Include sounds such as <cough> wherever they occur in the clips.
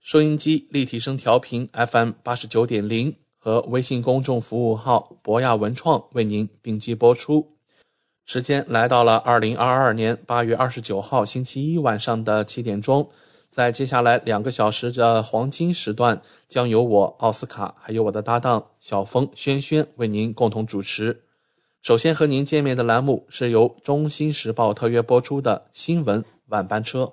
收音机立体声调频 FM 八十九点零和微信公众服务号博雅文创为您并机播出。时间来到了二零二二年八月二十九号星期一晚上的七点钟，在接下来两个小时的黄金时段，将由我奥斯卡还有我的搭档小峰轩轩为您共同主持。首先和您见面的栏目是由《中新时报》特约播出的新闻晚班车。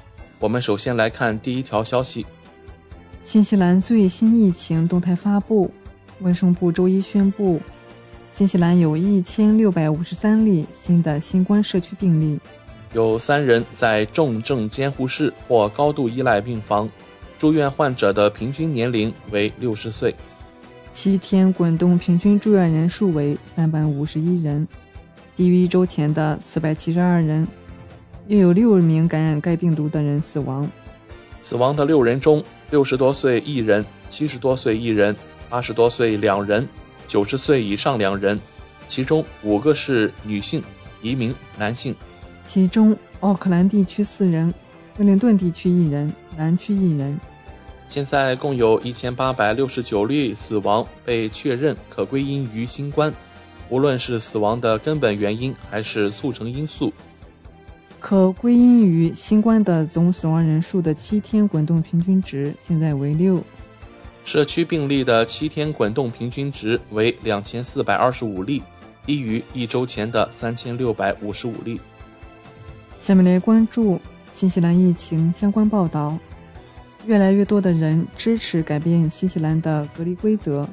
我们首先来看第一条消息：新西兰最新疫情动态发布，卫生部周一宣布，新西兰有一千六百五十三例新的新冠社区病例，有三人在重症监护室或高度依赖病房，住院患者的平均年龄为六十岁。七天滚动平均住院人数为三百五十一人，低于一周前的四百七十二人。又有六名感染该病毒的人死亡。死亡的六人中，六十多岁一人，七十多岁一人，八十多岁两人，九十岁以上两人，其中五个是女性，一名男性。其中，奥克兰地区四人，威灵顿地区一人，南区一人。现在共有一千八百六十九例死亡被确认可归因于新冠，无论是死亡的根本原因还是促成因素。可归因于新冠的总死亡人数的七天滚动平均值现在为六。社区病例的七天滚动平均值为两千四百二十五例，低于一周前的三千六百五十五例。下面来关注新西兰疫情相关报道。越来越多的人支持改变新西兰的隔离规则。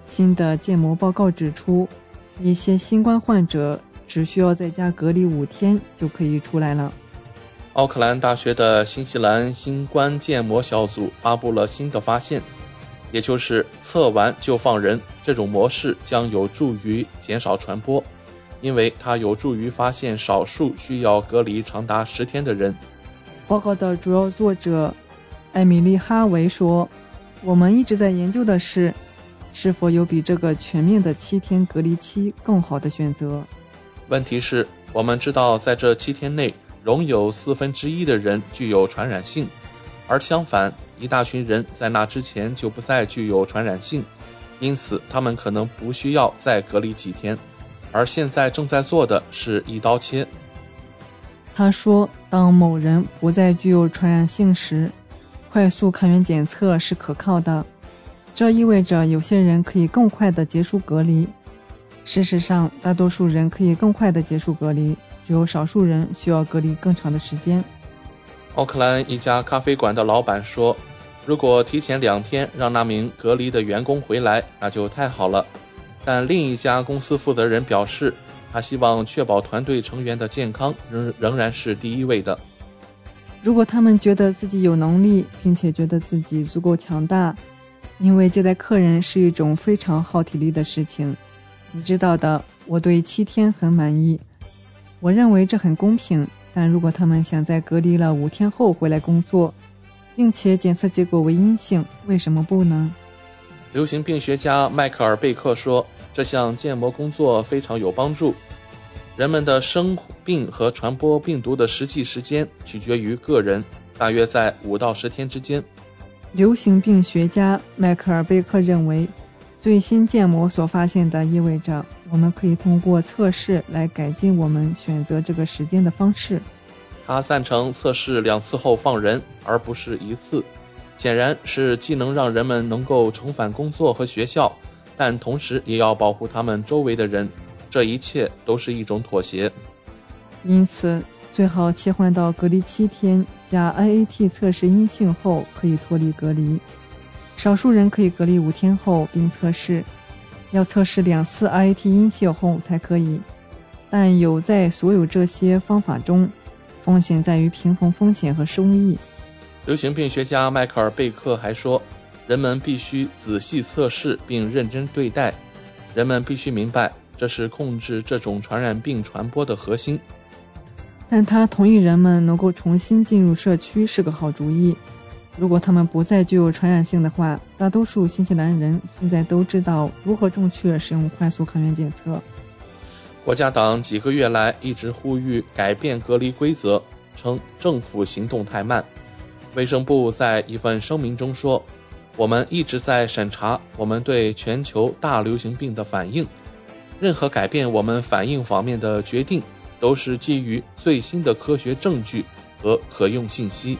新的建模报告指出，一些新冠患者。只需要在家隔离五天就可以出来了。奥克兰大学的新西兰新冠建模小组发布了新的发现，也就是测完就放人这种模式将有助于减少传播，因为它有助于发现少数需要隔离长达十天的人。报告的主要作者艾米丽·哈维说：“我们一直在研究的是，是否有比这个全面的七天隔离期更好的选择。”问题是，我们知道在这七天内，仍有四分之一的人具有传染性，而相反，一大群人在那之前就不再具有传染性，因此他们可能不需要再隔离几天。而现在正在做的是一刀切。他说：“当某人不再具有传染性时，快速抗原检测是可靠的，这意味着有些人可以更快地结束隔离。”事实上，大多数人可以更快地结束隔离，只有少数人需要隔离更长的时间。奥克兰一家咖啡馆的老板说：“如果提前两天让那名隔离的员工回来，那就太好了。”但另一家公司负责人表示，他希望确保团队成员的健康仍仍然是第一位的。如果他们觉得自己有能力，并且觉得自己足够强大，因为接待客人是一种非常耗体力的事情。你知道的，我对七天很满意。我认为这很公平。但如果他们想在隔离了五天后回来工作，并且检测结果为阴性，为什么不呢？流行病学家迈克尔·贝克说：“这项建模工作非常有帮助。人们的生病和传播病毒的实际时间取决于个人，大约在五到十天之间。”流行病学家迈克尔·贝克认为，最新建模所发现的意味着我们可以通过测试来改进我们选择这个时间的方式。他赞成测试两次后放人，而不是一次。显然是既能让人们能够重返工作和学校，但同时也要保护他们周围的人。这一切都是一种妥协。因此，最好切换到隔离七天加 IAT 测试阴性后可以脱离隔离。少数人可以隔离五天后并测试，要测试两次 IAT 阴性后才可以。但有在所有这些方法中，风险在于平衡风险和收益。流行病学家迈克尔·贝克还说，人们必须仔细测试并认真对待。人们必须明白，这是控制这种传染病传播的核心。但他同意人们能够重新进入社区是个好主意。如果他们不再具有传染性的话，大多数新西兰人现在都知道如何正确使用快速抗原检测。国家党几个月来一直呼吁改变隔离规则，称政府行动太慢。卫生部在一份声明中说：“我们一直在审查我们对全球大流行病的反应。任何改变我们反应方面的决定，都是基于最新的科学证据和可用信息。”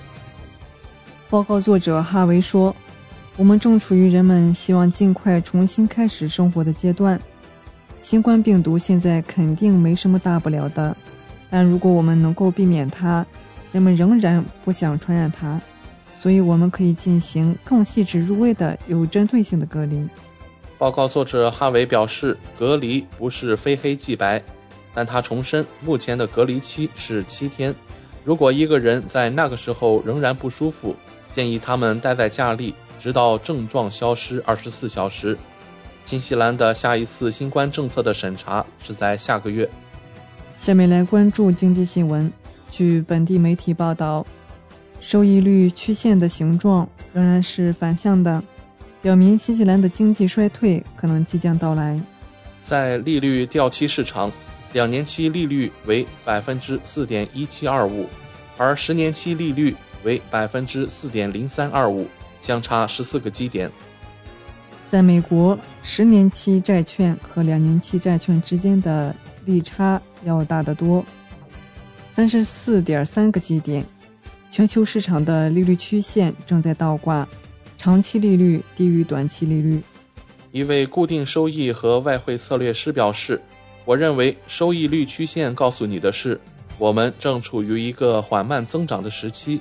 报告作者哈维说：“我们正处于人们希望尽快重新开始生活的阶段。新冠病毒现在肯定没什么大不了的，但如果我们能够避免它，人们仍然不想传染它，所以我们可以进行更细致入微的、有针对性的隔离。报告作者哈维表示，隔离不是非黑即白，但他重申，目前的隔离期是七天。如果一个人在那个时候仍然不舒服，建议他们待在家里，直到症状消失二十四小时。新西兰的下一次新冠政策的审查是在下个月。下面来关注经济新闻。据本地媒体报道，收益率曲线的形状仍然是反向的，表明新西兰的经济衰退可能即将到来。在利率掉期市场，两年期利率为百分之四点一七二五，而十年期利率为百分之四点零三二五，相差十四个基点。在美国，十年期债券和两年期债券之间的利差要大得多。三十四点三个基点，全球市场的利率曲线正在倒挂，长期利率低于短期利率。一位固定收益和外汇策略师表示：“我认为收益率曲线告诉你的是，我们正处于一个缓慢增长的时期。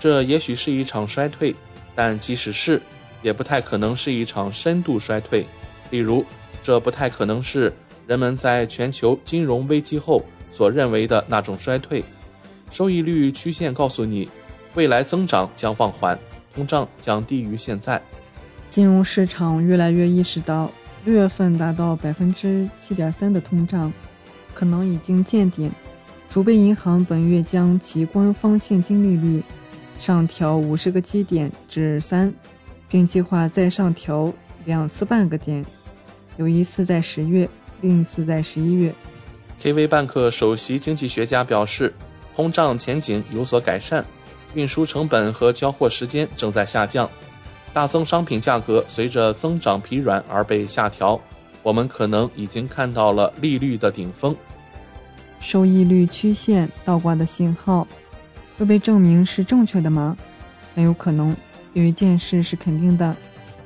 这也许是一场衰退，但即使是，也不太可能是一场深度衰退。例如，这不太可能是人们在全球金融危机后。”所认为的那种衰退，收益率曲线告诉你，未来增长将放缓，通胀将低于现在。金融市场越来越意识到，六月份达到百分之七点三的通胀可能已经见顶。储备银行本月将其官方现金利率上调五十个基点至三，并计划再上调两次半个点，有一次在十月，另一次在十一月。KV 办克首席经济学家表示，通胀前景有所改善，运输成本和交货时间正在下降，大宗商品价格随着增长疲软而被下调。我们可能已经看到了利率的顶峰。收益率曲线倒挂的信号会被证明是正确的吗？很有可能。有一件事是肯定的，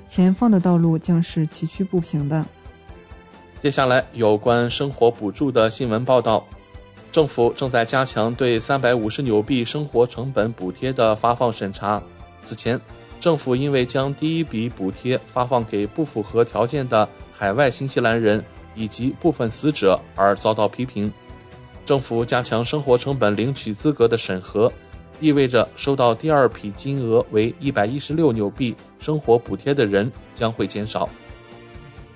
前方的道路将是崎岖不平的。接下来有关生活补助的新闻报道，政府正在加强对三百五十纽币生活成本补贴的发放审查。此前，政府因为将第一笔补贴发放给不符合条件的海外新西兰人以及部分死者而遭到批评。政府加强生活成本领取资格的审核，意味着收到第二批金额为一百一十六纽币生活补贴的人将会减少。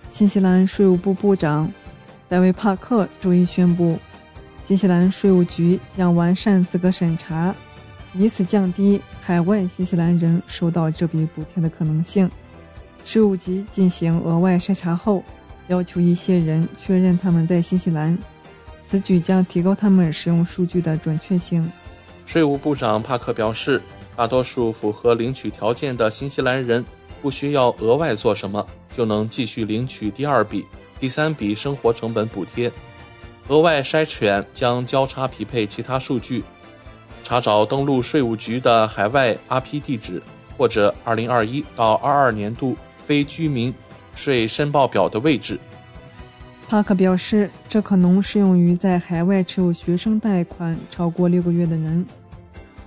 新西兰税务部部长戴维·帕克周一宣布，新西兰税务局将完善资格审查，以此降低海外新西兰人收到这笔补贴的可能性。税务局进行额外筛查后，要求一些人确认他们在新西兰，此举将提高他们使用数据的准确性。税务部长帕克表示，大多数符合领取条件的新西兰人不需要额外做什么，就能继续领取第二笔、第三笔生活成本补贴。额外筛选将交叉匹配其他数据，查找登录税务局的海外 RP 地址或者2021到22年度非居民税申报表的位置。帕克表示，这可能适用于在海外持有学生贷款超过六个月的人。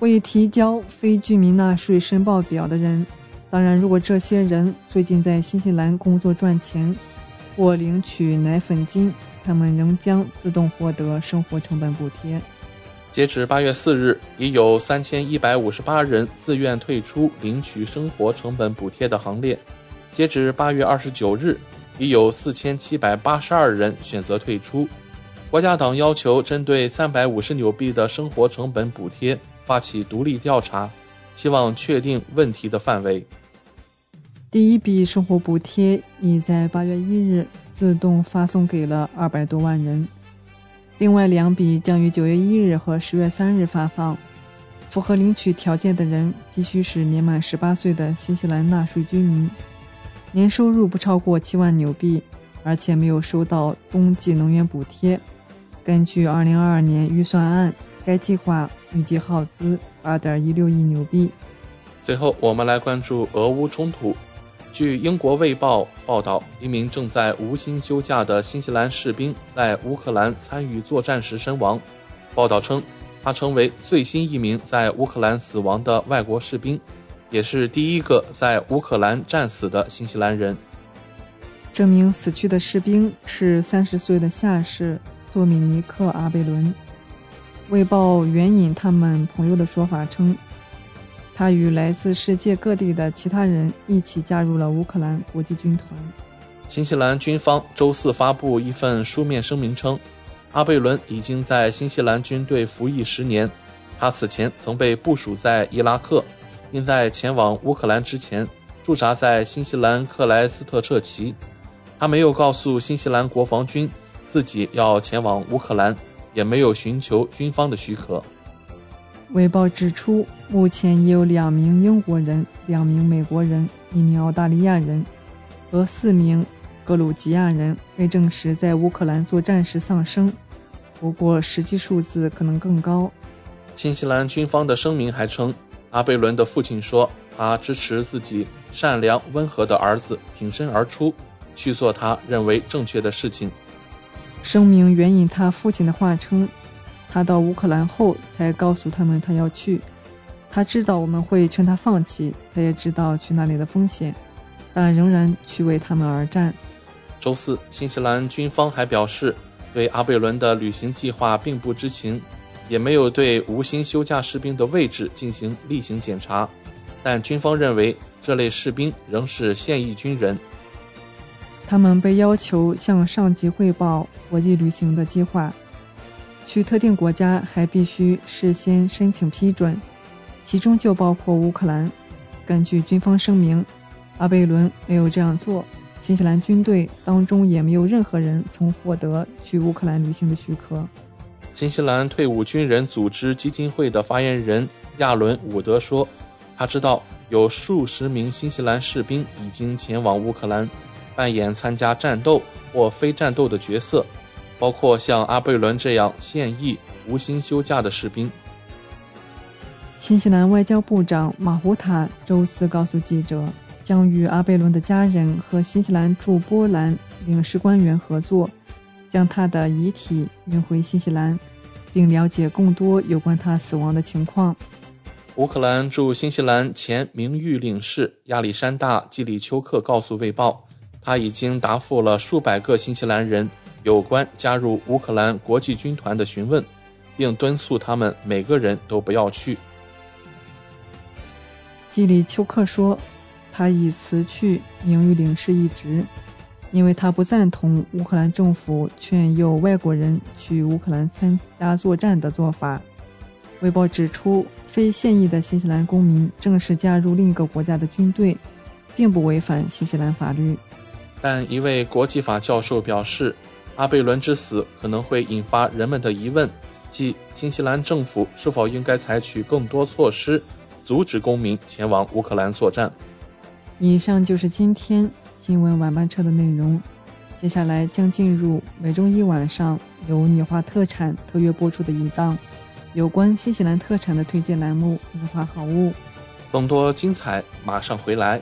未提交非居民纳税申报表的人，当然，如果这些人最近在新西兰工作赚钱或领取奶粉金，他们仍将自动获得生活成本补贴。截止八月四日，已有三千一百五十八人自愿退出领取生活成本补贴的行列。截止八月二十九日，已有四千七百八十二人选择退出。国家党要求针对三百五十纽币的生活成本补贴。发起独立调查，希望确定问题的范围。第一笔生活补贴已在八月一日自动发送给了二百多万人，另外两笔将于九月一日和十月三日发放。符合领取条件的人必须是年满十八岁的新西兰纳税居民，年收入不超过七万纽币，而且没有收到冬季能源补贴。根据二零二二年预算案。该计划预计耗资八点一六亿纽币。最后，我们来关注俄乌冲突。据英国《卫报》报道，一名正在无薪休假的新西兰士兵在乌克兰参与作战时身亡。报道称，他成为最新一名在乌克兰死亡的外国士兵，也是第一个在乌克兰战死的新西兰人。这名死去的士兵是三十岁的下士多米尼克·阿贝伦。卫报援引他们朋友的说法称，他与来自世界各地的其他人一起加入了乌克兰国际军团。新西兰军方周四发布一份书面声明称，阿贝伦已经在新西兰军队服役十年。他此前曾被部署在伊拉克，并在前往乌克兰之前驻扎在新西兰克莱斯特彻奇。他没有告诉新西兰国防军自己要前往乌克兰。也没有寻求军方的许可。卫报指出，目前已有两名英国人、两名美国人、一名澳大利亚人和四名格鲁吉亚人被证实在乌克兰作战时丧生，不过实际数字可能更高。新西兰军方的声明还称，阿贝伦的父亲说，他支持自己善良温和的儿子挺身而出，去做他认为正确的事情。声明援引他父亲的话称：“他到乌克兰后才告诉他们他要去。他知道我们会劝他放弃，他也知道去那里的风险，但仍然去为他们而战。”周四，新西兰军方还表示，对阿贝伦的旅行计划并不知情，也没有对无薪休假士兵的位置进行例行检查，但军方认为这类士兵仍是现役军人。他们被要求向上级汇报国际旅行的计划，去特定国家还必须事先申请批准，其中就包括乌克兰。根据军方声明，阿贝伦没有这样做，新西兰军队当中也没有任何人曾获得去乌克兰旅行的许可。新西兰退伍军人组织基金会的发言人亚伦·伍德说：“他知道有数十名新西兰士兵已经前往乌克兰。”扮演参加战斗或非战斗的角色，包括像阿贝伦这样现役无薪休假的士兵。新西兰外交部长马胡塔周四告诉记者，将与阿贝伦的家人和新西兰驻波兰领事官员合作，将他的遗体运回新西兰，并了解更多有关他死亡的情况。乌克兰驻新西兰前名誉领事亚历山大·基里丘克告诉《卫报》。他已经答复了数百个新西兰人有关加入乌克兰国际军团的询问，并敦促他们每个人都不要去。基里丘克说，他已辞去名誉领事一职，因为他不赞同乌克兰政府劝诱外国人去乌克兰参加作战的做法。微博指出，非现役的新西兰公民正式加入另一个国家的军队，并不违反新西兰法律。但一位国际法教授表示，阿贝伦之死可能会引发人们的疑问，即新西兰政府是否应该采取更多措施，阻止公民前往乌克兰作战。以上就是今天新闻晚班车的内容，接下来将进入每周一晚上由纽华特产特约播出的一档。有关新西兰特产的推荐栏目《文化好物》，更多精彩马上回来。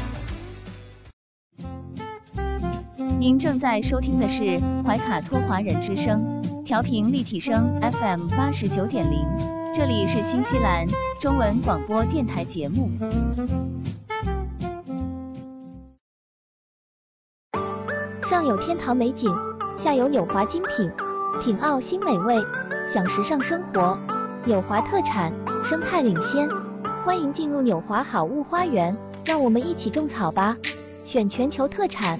您正在收听的是怀卡托华人之声，调频立体声 FM 八十九点零，这里是新西兰中文广播电台节目。上有天堂美景，下有纽华精品，品澳新美味。享时尚生活，纽华特产，生态领先，欢迎进入纽华好物花园，让我们一起种草吧！选全球特产，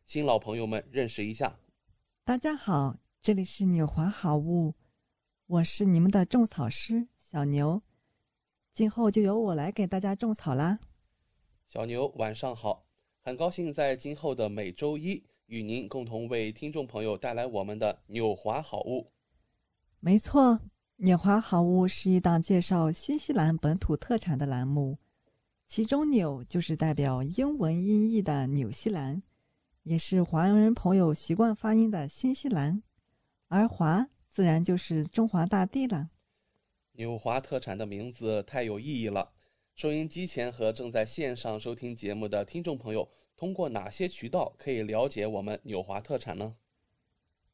新老朋友们认识一下。大家好，这里是纽华好物，我是你们的种草师小牛，今后就由我来给大家种草啦。小牛晚上好，很高兴在今后的每周一。与您共同为听众朋友带来我们的纽华好物。没错，纽华好物是一档介绍新西兰本土特产的栏目，其中“纽”就是代表英文音译的纽西兰，也是华人朋友习惯发音的新西兰，而“华”自然就是中华大地了。纽华特产的名字太有意义了，收音机前和正在线上收听节目的听众朋友。通过哪些渠道可以了解我们纽华特产呢？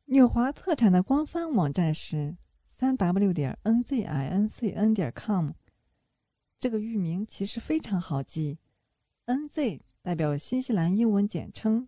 纽华特产的官方网站是三 w 点 n z i n c n 点 com。这个域名其实非常好记，n z 代表新西兰英文简称，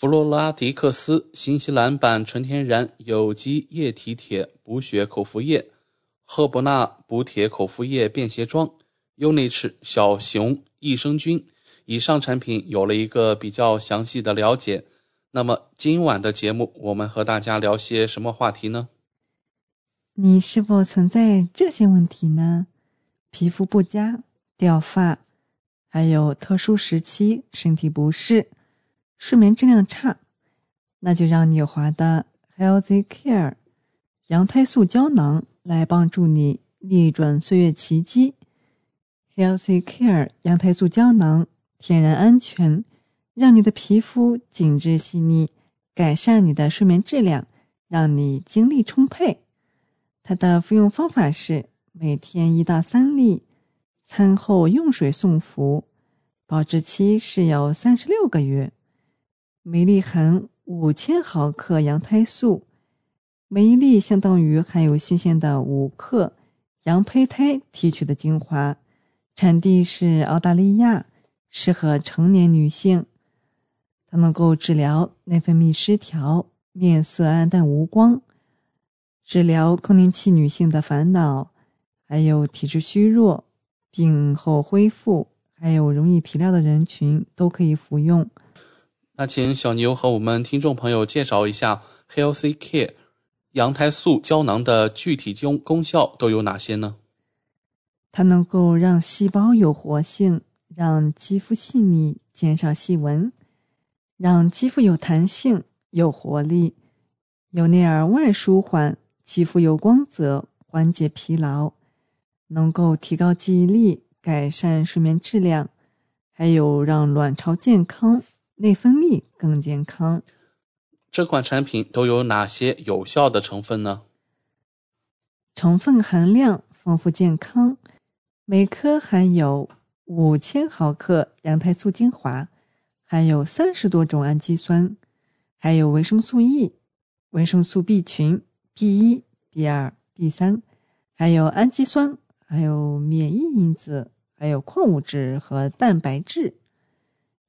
弗洛拉迪克斯新西兰版纯天然有机液体铁补血口服液、赫伯纳补铁口服液便携装、优内齿小熊益生菌以上产品有了一个比较详细的了解。那么今晚的节目，我们和大家聊些什么话题呢？你是否存在这些问题呢？皮肤不佳、掉发，还有特殊时期身体不适、睡眠质量差，那就让纽华的 Healthy Care 羊胎素胶囊来帮助你逆转岁月奇迹。Healthy Care 羊胎素胶囊天然安全。让你的皮肤紧致细腻，改善你的睡眠质量，让你精力充沛。它的服用方法是每天一到三粒，餐后用水送服，保质期是有三十六个月。每粒含五千毫克羊胎素，每一粒相当于含有新鲜的五克羊胚胎提取的精华，产地是澳大利亚，适合成年女性。它能够治疗内分泌失调、面色暗淡无光，治疗更年期女性的烦恼，还有体质虚弱、病后恢复，还有容易疲劳的人群都可以服用。那请小牛和我们听众朋友介绍一下 Healthy Care 羊胎素胶囊的具体功功效都有哪些呢？它能够让细胞有活性，让肌肤细腻，减少细纹。让肌肤有弹性、有活力，由内而外舒缓肌肤有光泽，缓解疲劳，能够提高记忆力，改善睡眠质量，还有让卵巢健康、内分泌更健康。这款产品都有哪些有效的成分呢？成分含量丰富健康，每颗含有五千毫克羊胎素精华。含有三十多种氨基酸，还有维生素 E、维生素 B 群、B 一、B 二、B 三，还有氨基酸，还有免疫因子，还有矿物质和蛋白质。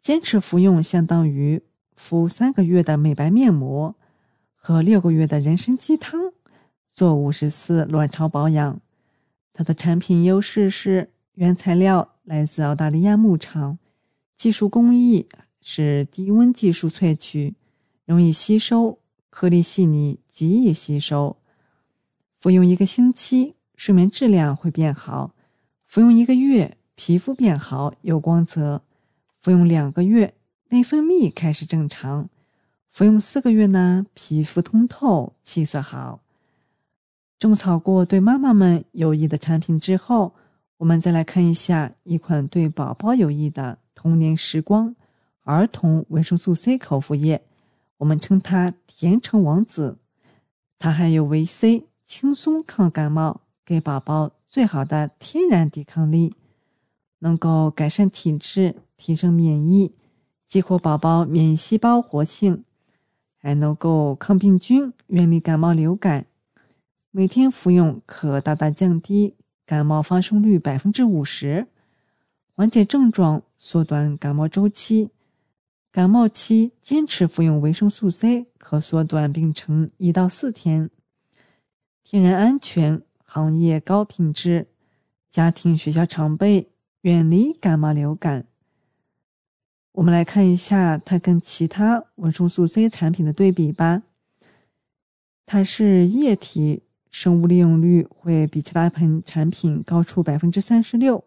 坚持服用相当于敷三个月的美白面膜和六个月的人参鸡汤，做五十次卵巢保养。它的产品优势是原材料来自澳大利亚牧场，技术工艺。是低温技术萃取，容易吸收，颗粒细腻，极易吸收。服用一个星期，睡眠质量会变好；服用一个月，皮肤变好，有光泽；服用两个月，内分泌开始正常；服用四个月呢，皮肤通透，气色好。种草过对妈妈们有益的产品之后，我们再来看一下一款对宝宝有益的童年时光。儿童维生素 C 口服液，我们称它“甜橙王子”。它含有维 C，轻松抗感冒，给宝宝最好的天然抵抗力，能够改善体质，提升免疫，激活宝宝免疫细胞活性，还能够抗病菌，远离感冒流感。每天服用可大大降低感冒发生率百分之五十，缓解症状，缩短感冒周期。感冒期坚持服用维生素 C，可缩短病程一到四天。天然安全，行业高品质，家庭学校常备，远离感冒流感。我们来看一下它跟其他维生素 C 产品的对比吧。它是液体，生物利用率会比其他盆产品高出百分之三十六。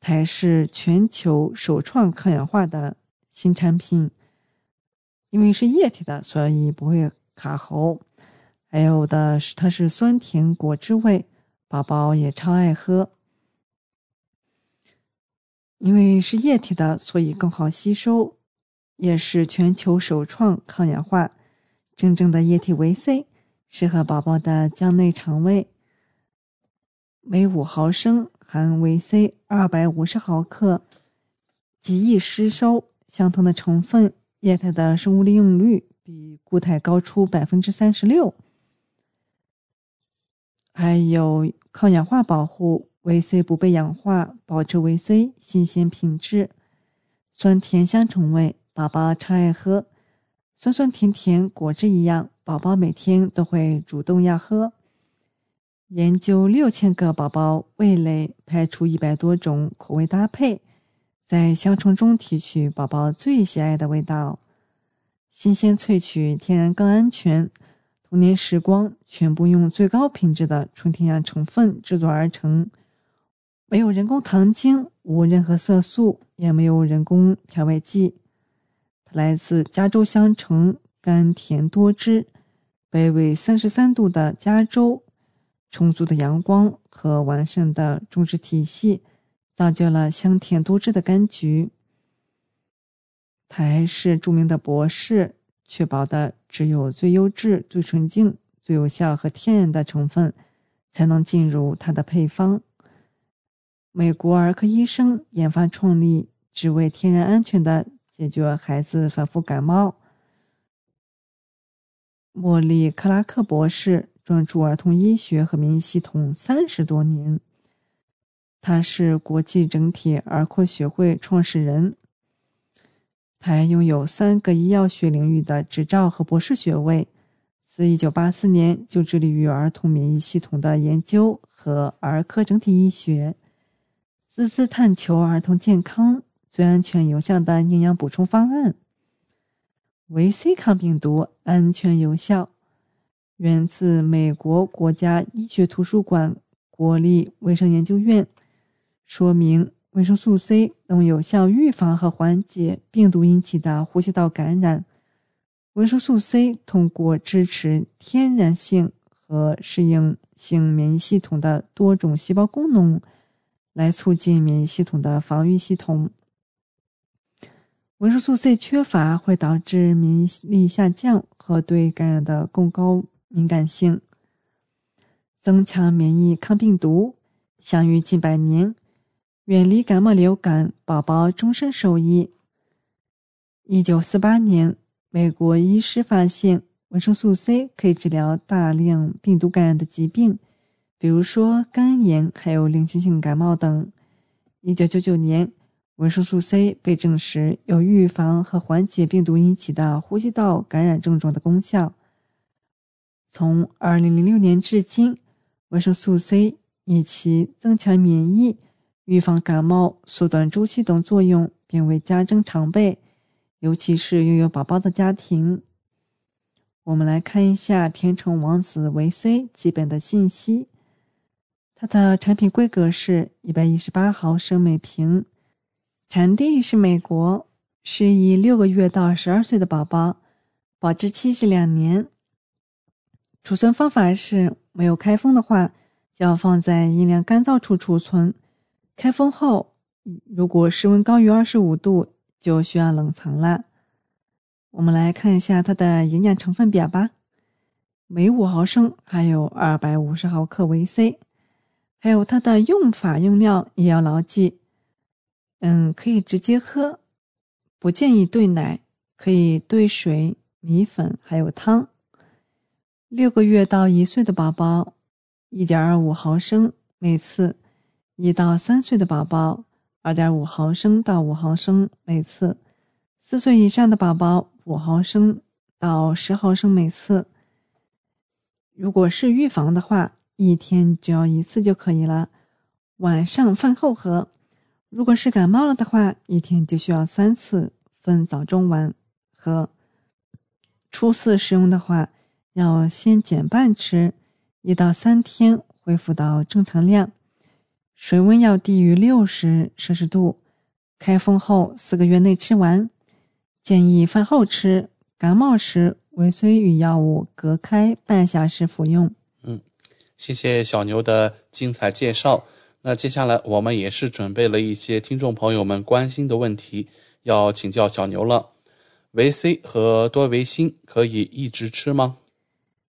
它是全球首创抗氧化的。新产品，因为是液体的，所以不会卡喉。还有的是，它是酸甜果汁味，宝宝也超爱喝。因为是液体的，所以更好吸收，也是全球首创抗氧化。真正的液体维 C，适合宝宝的腔内肠胃。每五毫升含维 C 二百五十毫克，极易吸收。相同的成分，液态的生物利用率比固态高出百分之三十六，还有抗氧化保护，维 C 不被氧化，保持维 C 新鲜品质。酸甜香橙味，宝宝超爱喝。酸酸甜甜，果汁一样，宝宝每天都会主动要喝。研究六千个宝宝味蕾，排出一百多种口味搭配，在香醇中提取宝宝最喜爱的味道。新鲜萃取，天然更安全。童年时光全部用最高品质的纯天然成分制作而成，没有人工糖精，无任何色素，也没有人工调味剂。它来自加州香橙，甘甜多汁，北纬三十三度的加州，充足的阳光和完善的种植体系，造就了香甜多汁的柑橘。他还是著名的博士。确保的只有最优质、最纯净、最有效和天然的成分才能进入它的配方。美国儿科医生研发创立，只为天然安全的解决孩子反复感冒。莫利克拉克博士专注儿童医学和免疫系统三十多年，他是国际整体儿科学会创始人。他拥有三个医药学领域的执照和博士学位，自1984年就致力于儿童免疫系统的研究和儿科整体医学，孜孜探求儿童健康最安全有效的营养补充方案。维 C 抗病毒安全有效，源自美国国家医学图书馆国立卫生研究院，说明。维生素 C 能有效预防和缓解病毒引起的呼吸道感染。维生素 C 通过支持天然性和适应性免疫系统的多种细胞功能，来促进免疫系统的防御系统。维生素 C 缺乏会导致免疫力下降和对感染的更高敏感性。增强免疫抗病毒，享誉近百年。远离感冒流感，宝宝终身受益。一九四八年，美国医师发现维生素 C 可以治疗大量病毒感染的疾病，比如说肝炎，还有流行性感冒等。一九九九年，维生素 C 被证实有预防和缓解病毒引起的呼吸道感染症状的功效。从二零零六年至今，维生素 C 以其增强免疫。预防感冒、缩短周期等作用变为家珍常备，尤其是拥有宝宝的家庭。我们来看一下天成王子维 C 基本的信息。它的产品规格是一百一十八毫升每瓶，产地是美国，适宜六个月到十二岁的宝宝，保质期是两年。储存方法是没有开封的话，就要放在阴凉干燥处储存。开封后，如果室温高于二十五度，就需要冷藏了。我们来看一下它的营养成分表吧。每五毫升含有二百五十毫克维 C，还有它的用法用量也要牢记。嗯，可以直接喝，不建议兑奶，可以兑水、米粉还有汤。六个月到一岁的宝宝，一点二五毫升每次。一到三岁的宝宝，二点五毫升到五毫升每次；四岁以上的宝宝，五毫升到十毫升每次。如果是预防的话，一天只要一次就可以了，晚上饭后喝。如果是感冒了的话，一天就需要三次，分早中晚喝。初次使用的话，要先减半吃，一到三天恢复到正常量。水温要低于六十摄氏度，开封后四个月内吃完。建议饭后吃。感冒时，维 C 与药物隔开半小时服用。谢谢小牛的精彩介绍。那接下来我们也是准备了一些听众朋友们关心的问题，要请教小牛了。维 C 和多维锌可以一直吃吗？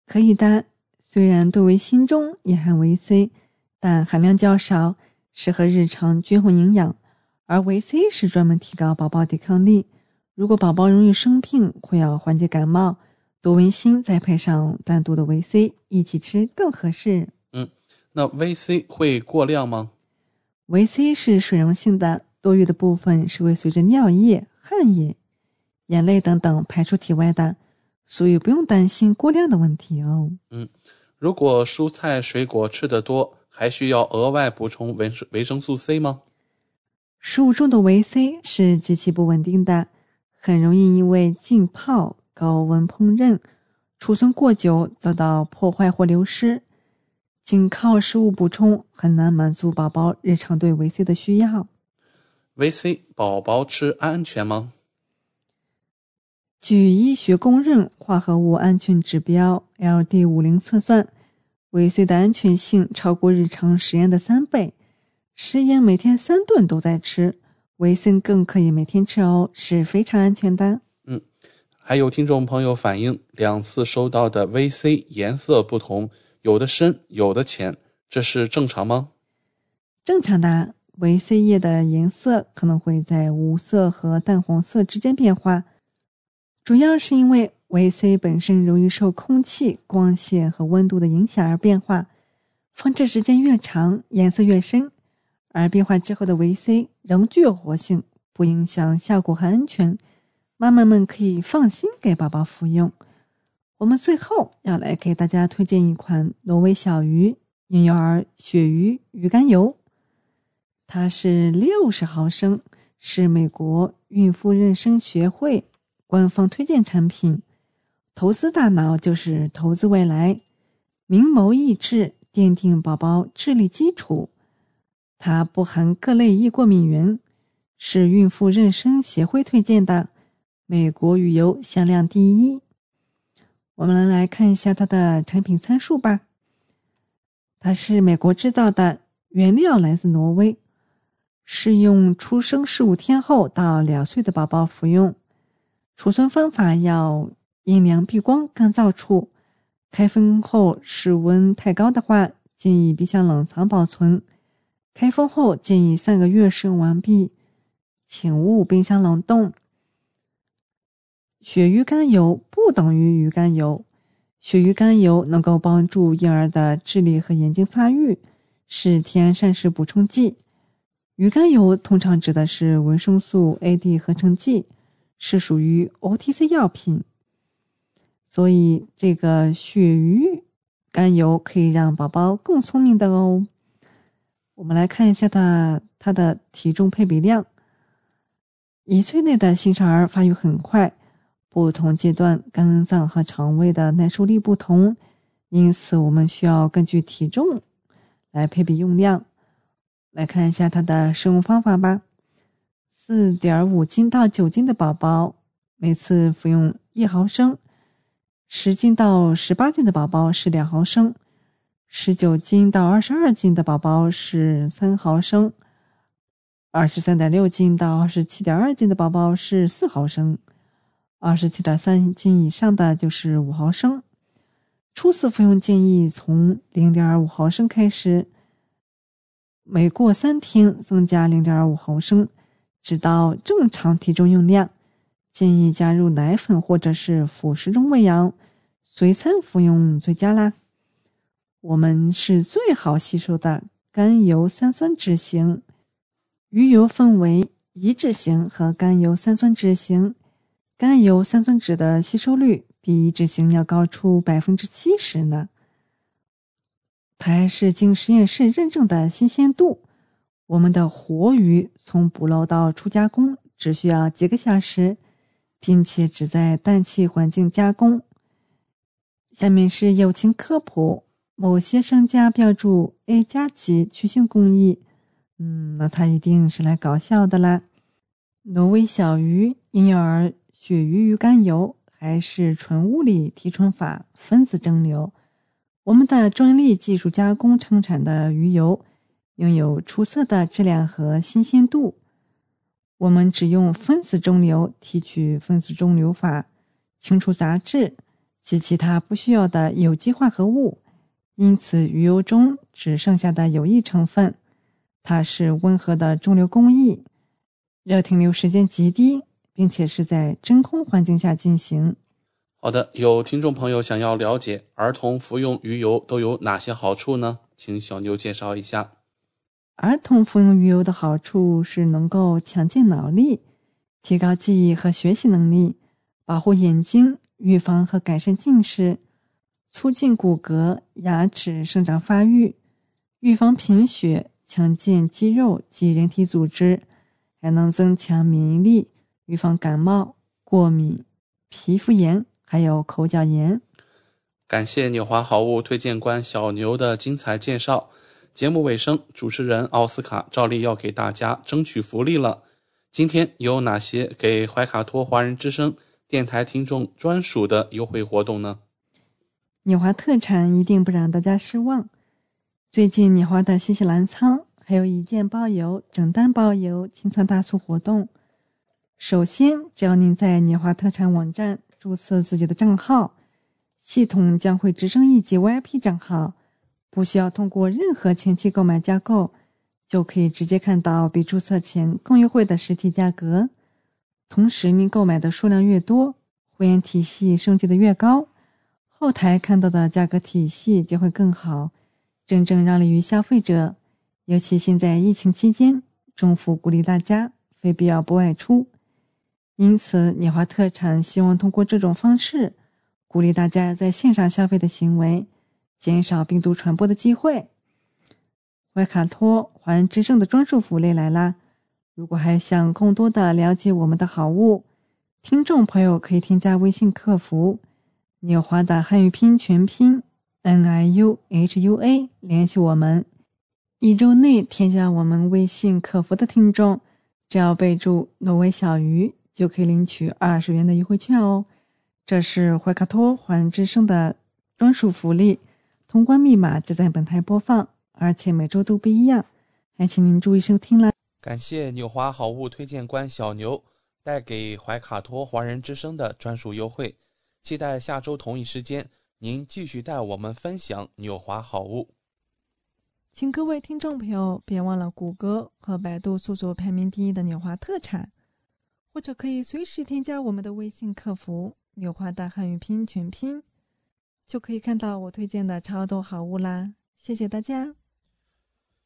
可以的，虽然多维锌中也含维 C。但含量较少，适合日常均衡营养。而维 C 是专门提高宝宝抵抗力。如果宝宝容易生病或要缓解感冒，多维锌再配上单独的维 C 一起吃更合适。嗯，那维 C 会过量吗？维 C 是水溶性的，多余的部分是会随着尿液、汗液、眼泪等等排出体外的，所以不用担心过量的问题哦。嗯，如果蔬菜水果吃得多，还需要额外补充维维生素 C 吗？食物中的维 C 是极其不稳定的，很容易因为浸泡、高温烹饪、储存过久遭到破坏或流失。仅靠食物补充很难满足宝宝日常对维 C 的需要。维 C 宝宝吃安全吗？据医学公认化合物安全指标 LD 五零测算，维 C 的安全性超过日常食盐的三倍。食盐每天三顿都在吃，维 C 更可以每天吃哦，是非常安全的。还有听众朋友反映，两次收到的 VC 颜色不同。有的深，有的浅，这是正常吗？正常的，维 C 液的颜色可能会在无色和淡黄色之间变化，主要是因为维 C 本身容易受空气、光线和温度的影响而变化，放置时间越长，颜色越深。而变化之后的维 C 仍具有活性，不影响效果和安全，妈妈们可以放心给宝宝服用。我们最后要来给大家推荐一款挪威小鱼婴幼儿鳕鱼鱼肝油，它是六十毫升，是美国孕妇妊娠学会官方推荐产品。投资大脑就是投资未来，明眸益智，奠定宝宝智力基础。它不含各类易过敏原，是孕妇妊娠协会推荐的，美国鱼油销量第一。我们来看一下它的产品参数吧。它是美国制造的，原料来自挪威，适用出生十五天后到两岁的宝宝服用。储存方法要阴凉避光干燥处。开封后室温太高的话，建议冰箱冷藏保存。开封后建议三个月使用完毕，请勿冰箱冷冻。鳕鱼肝油不等于鱼肝油，鳕鱼肝油能够帮助婴儿的智力和眼睛发育，是天然膳食补充剂。鱼肝油通常指的是维生素 A、D 合成剂，是属于 OTC 药品。所以，这个鳕鱼肝油可以让宝宝更聪明的哦。我们来看一下它它的体重配比量。一岁内的新生儿发育很快。不同阶段肝脏和肠胃的耐受力不同，因此我们需要根据体重来配比用量。来看一下它的使用方法吧。四点五斤到九斤的宝宝，每次服用一毫升；十斤到十八斤的宝宝是两毫升；十九斤到二十二斤的宝宝是三毫升；二十三点六斤到二十七点二斤的宝宝是四毫升。二十七点三斤以上的就是五毫升，初次服用建议从零点五毫升开始，每过三天增加零点五毫升，直到正常体重用量。建议加入奶粉或者是辅食中喂养，随餐服用最佳啦。我们是最好吸收的甘油三酸酯型，鱼油分为一酯型和甘油三酸酯型。甘油三酸酯的吸收率比一酯型要高出百分之七十呢。它还是经实验室认证的新鲜度。我们的活鱼从捕捞到出加工只需要几个小时，并且只在氮气环境加工。下面是友情科普：某些商家标注 A 加级去腥工艺，嗯，那他一定是来搞笑的啦。挪威小鱼婴幼儿。鳕鱼鱼肝油还是纯物理提纯法分子蒸馏，我们的专利技术加工生产的鱼油拥有出色的质量和新鲜度。我们只用分子蒸馏提取分子蒸馏法清除杂质及其他不需要的有机化合物，因此鱼油中只剩下的有益成分。它是温和的蒸馏工艺，热停留时间极低。并且是在真空环境下进行。好的，有听众朋友想要了解儿童服用鱼油都有哪些好处呢？请小妞介绍一下。儿童服用鱼油的好处是能够强健脑力，提高记忆和学习能力，保护眼睛，预防和改善近视，促进骨骼、牙齿生长发育，预防贫血，强健肌肉及人体组织，还能增强免疫力，预防感冒、过敏、皮肤炎，还有口角炎。感谢纽华好物推荐官小牛的精彩介绍。节目尾声，主持人奥斯卡照例要给大家争取福利了。今天有哪些给怀卡托华人之声电台听众专属的优惠活动呢？纽华特产一定不让大家失望。最近纽华的新西兰仓还有一件包邮、整单包邮清仓大促活动。首先，只要您在年华特产网站注册自己的账号，系统将会直升一级 VIP 账号。不需要通过任何前期购买加购，就可以直接看到比注册前更优惠的实体价格。同时，您购买的数量越多，会员体系升级的越高，后台看到的价格体系就会更好，真正让利于消费者。尤其现在疫情期间，政府鼓励大家非必要不外出，因此年华特产希望通过这种方式，鼓励大家在线上消费的行为。减少病毒传播的机会。怀卡托华人之声的专属福利来啦！如果还想更多的了解我们的好物，听众朋友可以添加微信客服“纽华”的汉语拼音全拼 “n i u h u a” 联系我们。一周内添加我们微信客服的听众，只要备注“挪威小鱼”，就可以领取二十元的优惠券哦。这是怀卡托华人之声的专属福利。通关密码只在本台播放，而且每周都不一样，还请您注意收听啦。感谢纽华好物推荐官小牛带给怀卡托华人之声的专属优惠，期待下周同一时间您继续带我们分享纽华好物。请各位听众朋友别忘了谷歌和百度搜索排名第一的纽华特产，或者可以随时添加我们的微信客服“纽华大汉语拼音全拼”。就可以看到我推荐的超多好物啦！谢谢大家，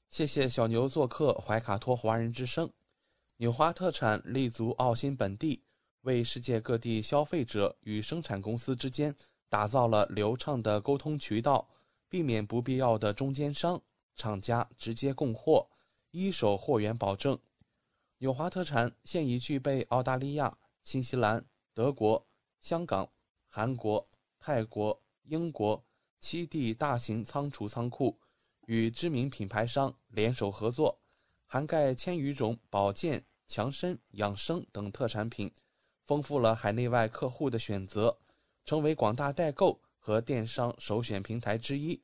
谢谢小牛做客怀卡托华人之声。纽华特产立足澳新本地，为世界各地消费者与生产公司之间打造了流畅的沟通渠道，避免不必要的中间商，厂家直接供货，一手货源保证。纽华特产现已具备澳大利亚、新西兰、德国、香港、韩国、泰国。英国七地大型仓储仓库与知名品牌商联手合作，涵盖千余种保健、强身、养生等特产品，丰富了海内外客户的选择，成为广大代购和电商首选平台之一。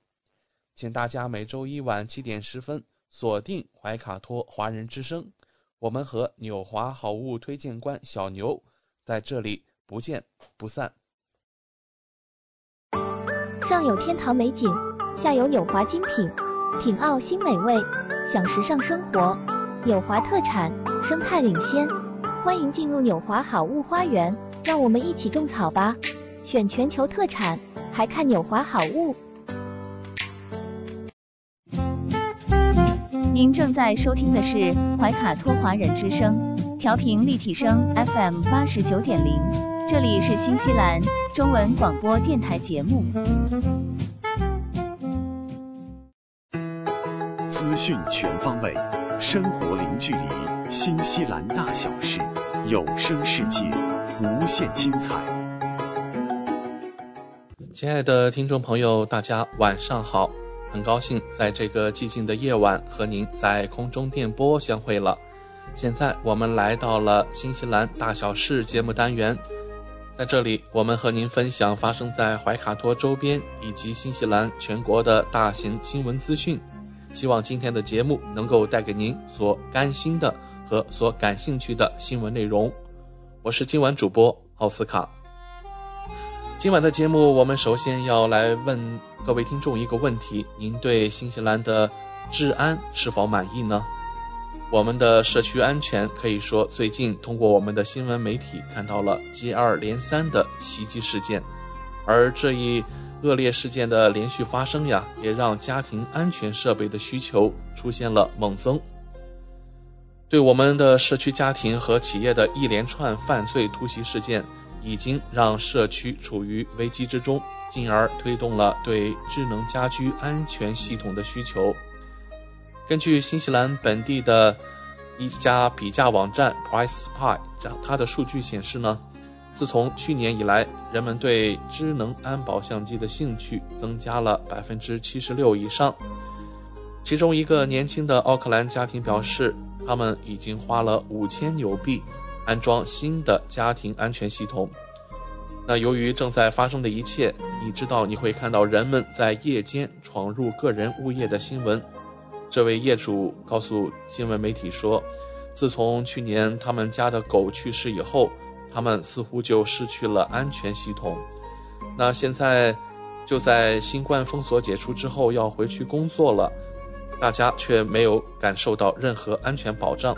请大家每周一晚七点十分锁定怀卡托华人之声，我们和纽华好物推荐官小牛在这里不见不散。上有天堂美景，下有纽华精品，品澳新美味，享时尚生活。纽华特产，生态领先，欢迎进入纽华好物花园，让我们一起种草吧！选全球特产，还看纽华好物。您正在收听的是怀卡托华人之声，调频立体声 FM 八十九点零，这里是新西兰。中文广播电台节目，资讯全方位，生活零距离，新西兰大小事，有声世界，无限精彩。亲爱的听众朋友，大家晚上好，很高兴在这个寂静的夜晚和您在空中电波相会了。现在我们来到了新西兰大小事节目单元。在这里，我们和您分享发生在怀卡托周边以及新西兰全国的大型新闻资讯。希望今天的节目能够带给您所甘心的和所感兴趣的新闻内容。我是今晚主播奥斯卡。今晚的节目，我们首先要来问各位听众一个问题：您对新西兰的治安是否满意呢？我们的社区安全可以说最近通过我们的新闻媒体看到了接二连三的袭击事件，而这一恶劣事件的连续发生呀，也让家庭安全设备的需求出现了猛增。对我们的社区家庭和企业的一连串犯罪突袭事件，已经让社区处于危机之中，进而推动了对智能家居安全系统的需求。根据新西兰本地的一家比价网站 PriceSpy，它的数据显示呢。自从去年以来，人们对智能安保相机的兴趣增加了百分之七十六以上。其中一个年轻的奥克兰家庭表示，他们已经花了五千纽币安装新的家庭安全系统。那由于正在发生的一切，你知道你会看到人们在夜间闯入个人物业的新闻。这位业主告诉新闻媒体说，自从去年他们家的狗去世以后。他们似乎就失去了安全系统。那现在就在新冠封锁解除之后要回去工作了，大家却没有感受到任何安全保障。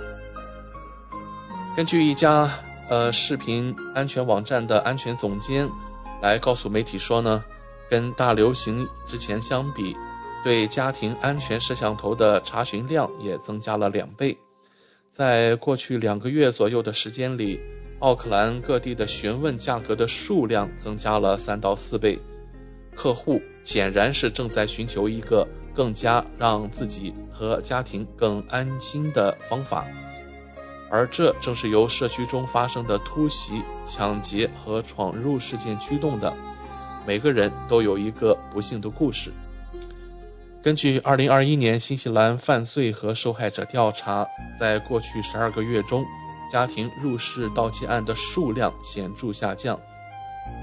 根据一家呃视频安全网站的安全总监来告诉媒体说呢，跟大流行之前相比，对家庭安全摄像头的查询量也增加了两倍。在过去两个月左右的时间里。奥克兰各地的询问价格的数量增加了三到四倍，客户显然是正在寻求一个更加让自己和家庭更安心的方法，而这正是由社区中发生的突袭、抢劫和闯入事件驱动的。每个人都有一个不幸的故事。根据2021年新西兰犯罪和受害者调查，在过去十二个月中。家庭入室盗窃案的数量显著下降，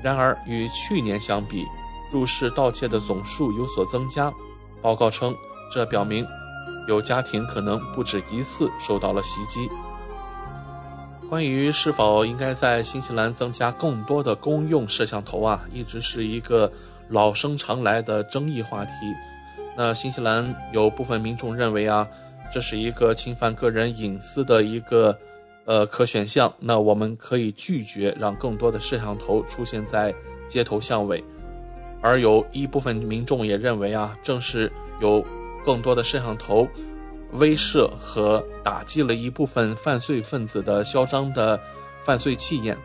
然而与去年相比，入室盗窃的总数有所增加。报告称，这表明有家庭可能不止一次受到了袭击。关于是否应该在新西兰增加更多的公用摄像头啊，一直是一个老生常来的争议话题。那新西兰有部分民众认为啊，这是一个侵犯个人隐私的一个。呃，可选项，那我们可以拒绝让更多的摄像头出现在街头巷尾，而有一部分民众也认为啊，正是有更多的摄像头威慑和打击了一部分犯罪分子的嚣张的犯罪气焰，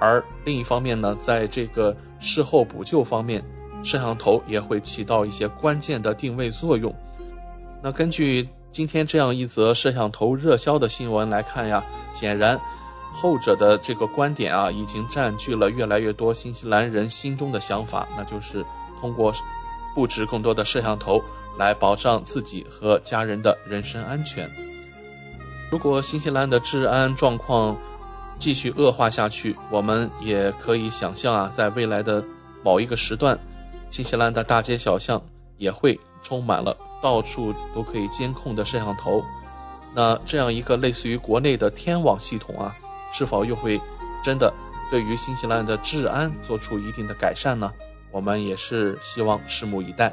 而另一方面呢，在这个事后补救方面，摄像头也会起到一些关键的定位作用。那根据。今天这样一则摄像头热销的新闻来看呀，显然，后者的这个观点啊，已经占据了越来越多新西兰人心中的想法，那就是通过布置更多的摄像头来保障自己和家人的人身安全。如果新西兰的治安状况继续恶化下去，我们也可以想象啊，在未来的某一个时段，新西兰的大街小巷也会充满了。到处都可以监控的摄像头，那这样一个类似于国内的天网系统啊，是否又会真的对于新西兰的治安做出一定的改善呢？我们也是希望拭目以待。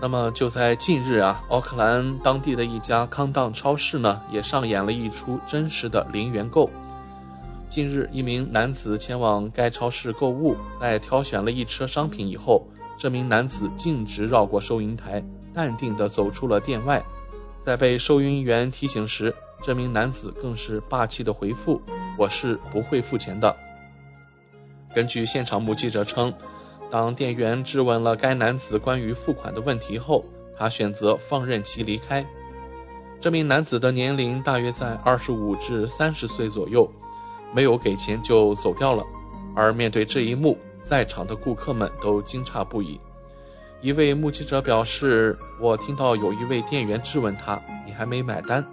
那么就在近日啊，奥克兰当地的一家康当超市呢，也上演了一出真实的零元购。近日，一名男子前往该超市购物，在挑选了一车商品以后，这名男子径直绕过收银台。淡定地走出了店外，在被收银员提醒时，这名男子更是霸气地回复：“我是不会付钱的。”根据现场目击者称，当店员质问了该男子关于付款的问题后，他选择放任其离开。这名男子的年龄大约在二十五至三十岁左右，没有给钱就走掉了。而面对这一幕，在场的顾客们都惊诧不已。一位目击者表示：“我听到有一位店员质问他：‘你还没买单？’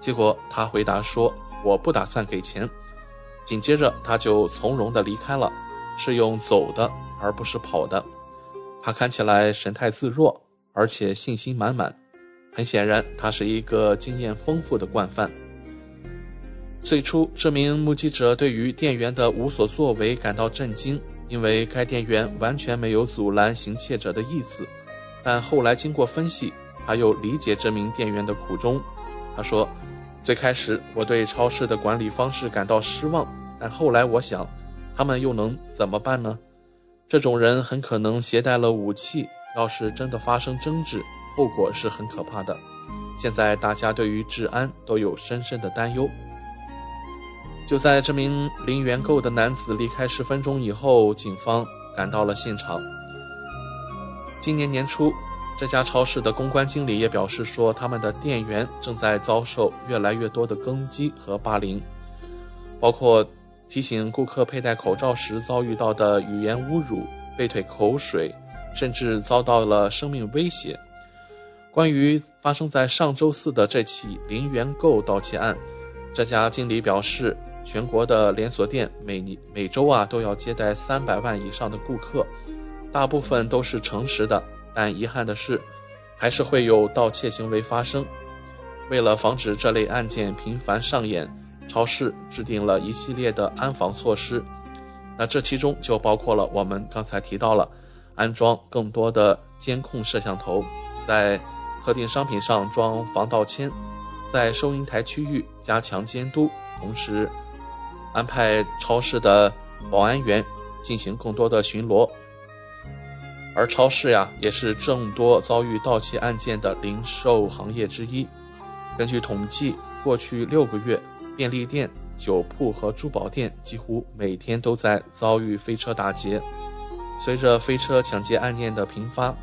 结果他回答说：‘我不打算给钱。’紧接着他就从容地离开了，是用走的而不是跑的。他看起来神态自若，而且信心满满。很显然，他是一个经验丰富的惯犯。最初，这名目击者对于店员的无所作为感到震惊。”因为该店员完全没有阻拦行窃者的意思，但后来经过分析，他又理解这名店员的苦衷。他说：“最开始我对超市的管理方式感到失望，但后来我想，他们又能怎么办呢？这种人很可能携带了武器，要是真的发生争执，后果是很可怕的。现在大家对于治安都有深深的担忧。就在这名零元购的男子离开十分钟以后，警方赶到了现场。今年年初，这家超市的公关经理也表示说，他们的店员正在遭受越来越多的攻击和霸凌，包括提醒顾客佩戴口罩时遭遇到的语言侮辱、被吐口水，甚至遭到了生命威胁。关于发生在上周四的这起零元购盗窃案，这家经理表示，全国的连锁店每年每周啊都要接待三百万以上的顾客。大部分都是诚实的，但遗憾的是，还是会有盗窃行为发生。为了防止这类案件频繁上演，超市制定了一系列的安防措施。那这其中就包括了我们刚才提到了，安装更多的监控摄像头，在特定商品上装防盗签，在收银台区域加强监督，同时安排超市的保安员进行更多的巡逻。而超市呀，也是众多遭遇盗窃案件的零售行业之一。根据统计，过去六个月，便利店、酒铺和珠宝店几乎每天都在遭遇飞车打劫。随着飞车抢劫案件的频发，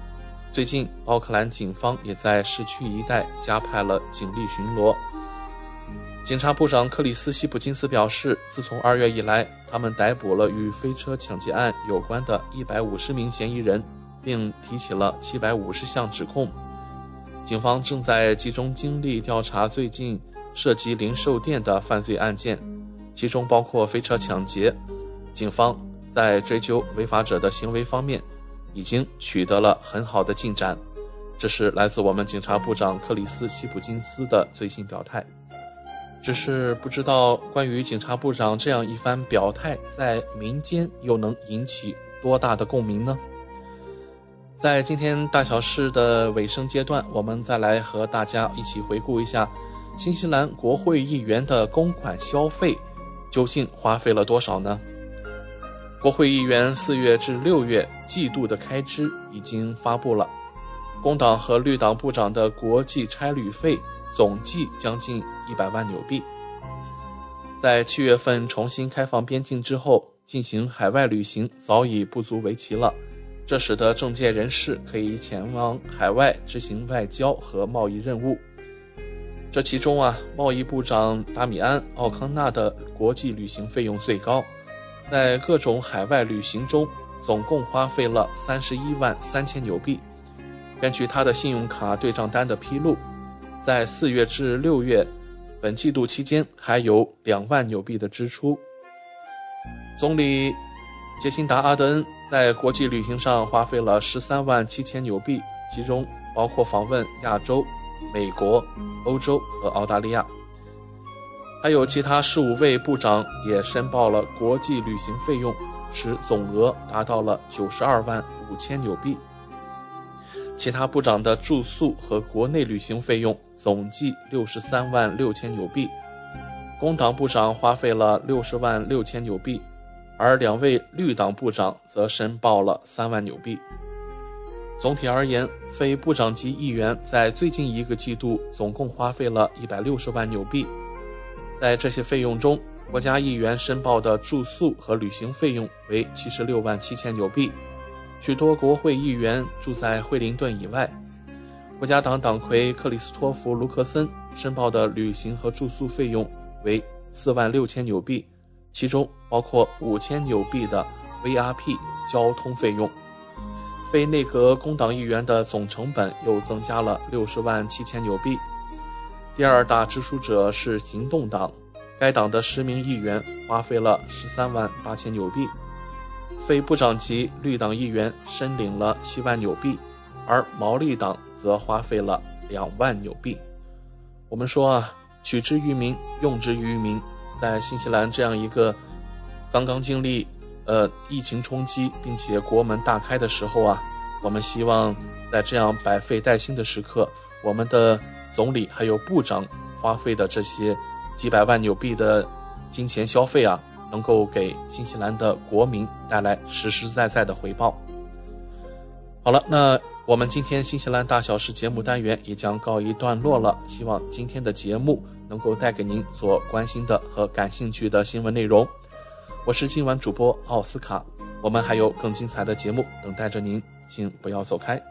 最近奥克兰警方也在市区一带加派了警力巡逻。警察部长克里斯西普金斯表示，自从二月以来，他们逮捕了与飞车抢劫案有关的一百五十名嫌疑人。并提起了七百五十项指控。警方正在集中精力调查最近涉及零售店的犯罪案件，其中包括飞车抢劫。警方在追究违法者的行为方面已经取得了很好的进展。这是来自我们警察部长克里斯西普金斯的最新表态。只是不知道关于警察部长这样一番表态，在民间又能引起多大的共鸣呢？在今天大小事的尾声阶段，我们再来和大家一起回顾一下新西兰国会议员的公款消费究竟花费了多少呢？国会议员四月至六月季度的开支已经发布了，工党和绿党部长的国际差旅费总计将近一百万纽币。在七月份重新开放边境之后，进行海外旅行早已不足为奇了。这使得政界人士可以前往海外执行外交和贸易任务。这其中啊，贸易部长达米安·奥康纳的国际旅行费用最高，在各种海外旅行中总共花费了三十一万三千纽币。根据他的信用卡对账单的披露，在四月至六月本季度期间，还有两万纽币的支出。总理。杰辛达·阿德恩在国际旅行上花费了十三万七千纽币，其中包括访问亚洲、美国、欧洲和澳大利亚。还有其他十五位部长也申报了国际旅行费用，使总额达到了九十二万五千纽币。其他部长的住宿和国内旅行费用总计六十三万六千纽币。工党部长花费了六十万六千纽币。而两位绿党部长则申报了三万纽币。总体而言，非部长级议员在最近一个季度总共花费了一百六十万纽币。在这些费用中，国家议员申报的住宿和旅行费用为七十六万七千纽币。许多国会议员住在惠灵顿以外。国家党党魁克里斯托弗·卢克森申报的旅行和住宿费用为四万六千纽币。其中包括五千纽币的 VRP 交通费用，非内阁工党议员的总成本又增加了六十万七千纽币。第二大支出者是行动党，该党的十名议员花费了十三万八千纽币。非部长级绿党议员申领了七万纽币，而毛利党则花费了两万纽币。我们说啊，取之于民，用之于民。在新西兰这样一个刚刚经历呃疫情冲击，并且国门大开的时候啊，我们希望在这样百废待兴的时刻，我们的总理还有部长花费的这些几百万纽币的金钱消费啊，能够给新西兰的国民带来实实在在的回报。好了，那我们今天新西兰大小事节目单元也将告一段落了。希望今天的节目能够带给您所关心的和感兴趣的新闻内容。我是今晚主播奥斯卡，我们还有更精彩的节目等待着您，请不要走开。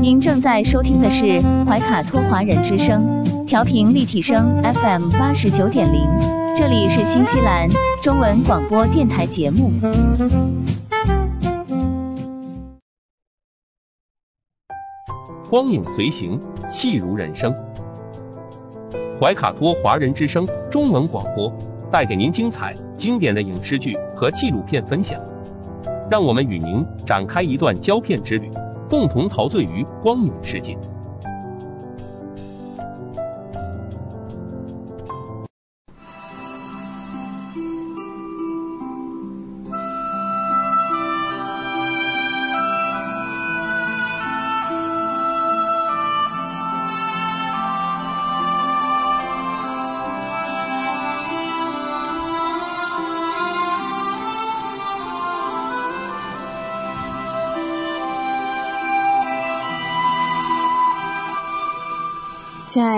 您正在收听的是怀卡托华人之声，调频立体声 FM 八十九点零，这里是新西兰中文广播电台节目。光影随行，戏如人生。怀卡托华人之声中文广播带给您精彩经典的影视剧和纪录片分享，让我们与您展开一段胶片之旅，共同陶醉于光影世界。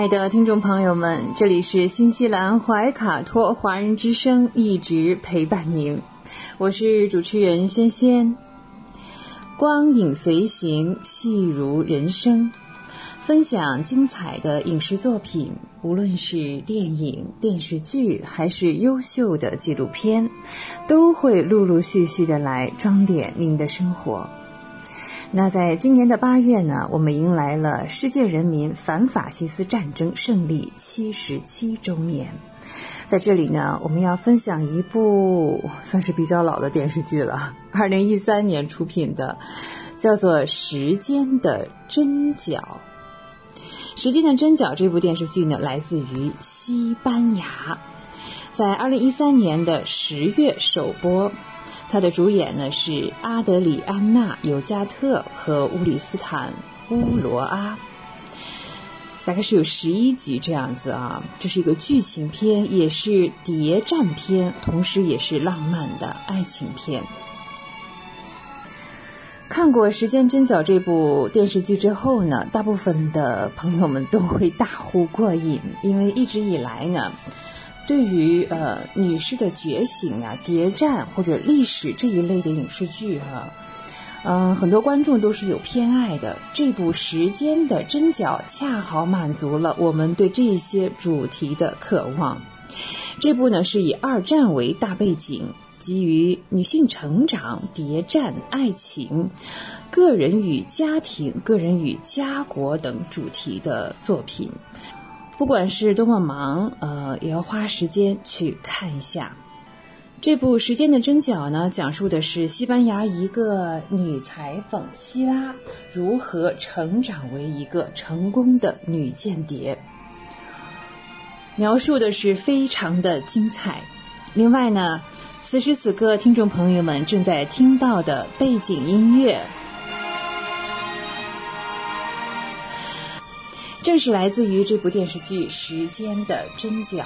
爱的听众朋友们，这里是新西兰怀卡托华人之声，一直陪伴您。我是主持人轩轩。光影随行，戏如人生，分享精彩的影视作品，无论是电影、电视剧，还是优秀的纪录片，都会陆陆续续的来装点您的生活。那在今年的八月呢，我们迎来了世界人民反法西斯战争胜利七十七周年。在这里呢，我们要分享一部算是比较老的电视剧了，<laughs> 二零一三年出品的，叫做《时间的针脚》。《时间的针脚》这部电视剧呢，来自于西班牙，在二零一三年的十月首播。它的主演呢是阿德里安娜·尤加特和乌里斯坦·乌罗阿，大概是有十一集这样子啊。这是一个剧情片，也是谍战片，同时也是浪漫的爱情片。看过《时间针脚》这部电视剧之后呢，大部分的朋友们都会大呼过瘾，因为一直以来呢。对于呃女士的觉醒啊、谍战或者历史这一类的影视剧哈，嗯，很多观众都是有偏爱的。这部《时间的针脚》恰好满足了我们对这些主题的渴望。这部呢是以二战为大背景，基于女性成长、谍战、爱情、个人与家庭、个人与家国等主题的作品。不管是多么忙，呃，也要花时间去看一下这部《时间的针脚》呢。讲述的是西班牙一个女裁缝希拉如何成长为一个成功的女间谍，描述的是非常的精彩。另外呢，此时此刻，听众朋友们正在听到的背景音乐。正是来自于这部电视剧《时间的针脚》。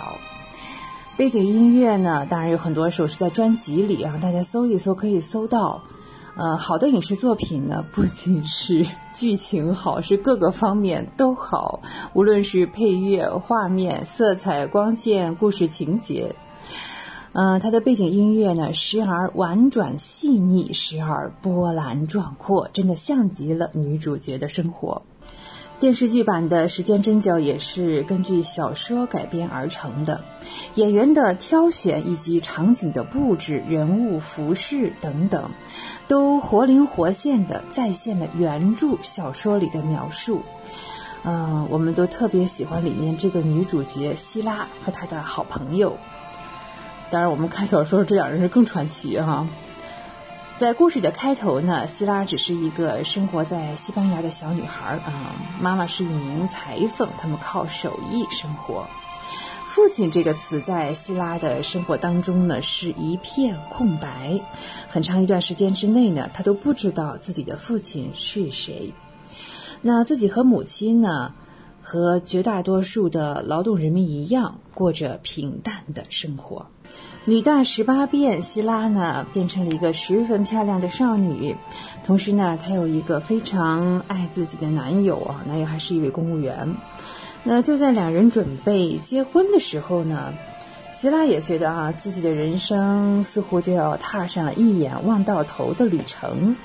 背景音乐呢，当然有很多首是在专辑里啊，大家搜一搜可以搜到。呃，好的影视作品呢，不仅是 <laughs> 剧情好，是各个方面都好，无论是配乐、画面、色彩、光线、故事情节。嗯，它的背景音乐呢，时而婉转细腻，时而波澜壮阔，真的像极了女主角的生活。电视剧版的《时间针脚》也是根据小说改编而成的，演员的挑选以及场景的布置、人物服饰等等，都活灵活现的再现了原著小说里的描述。嗯，我们都特别喜欢里面这个女主角希拉和她的好朋友。当然，我们看小说这两人是更传奇哈。在故事的开头呢，希拉只是一个生活在西班牙的小女孩啊，妈妈是一名裁缝，他们靠手艺生活。父亲这个词在希拉的生活当中呢是一片空白，很长一段时间之内呢，他都不知道自己的父亲是谁。那自己和母亲呢，和绝大多数的劳动人民一样，过着平淡的生活。女大十八变，希拉呢变成了一个十分漂亮的少女，同时呢，她有一个非常爱自己的男友啊，男友还是一位公务员。那就在两人准备结婚的时候呢，希拉也觉得啊，自己的人生似乎就要踏上了一眼望到头的旅程。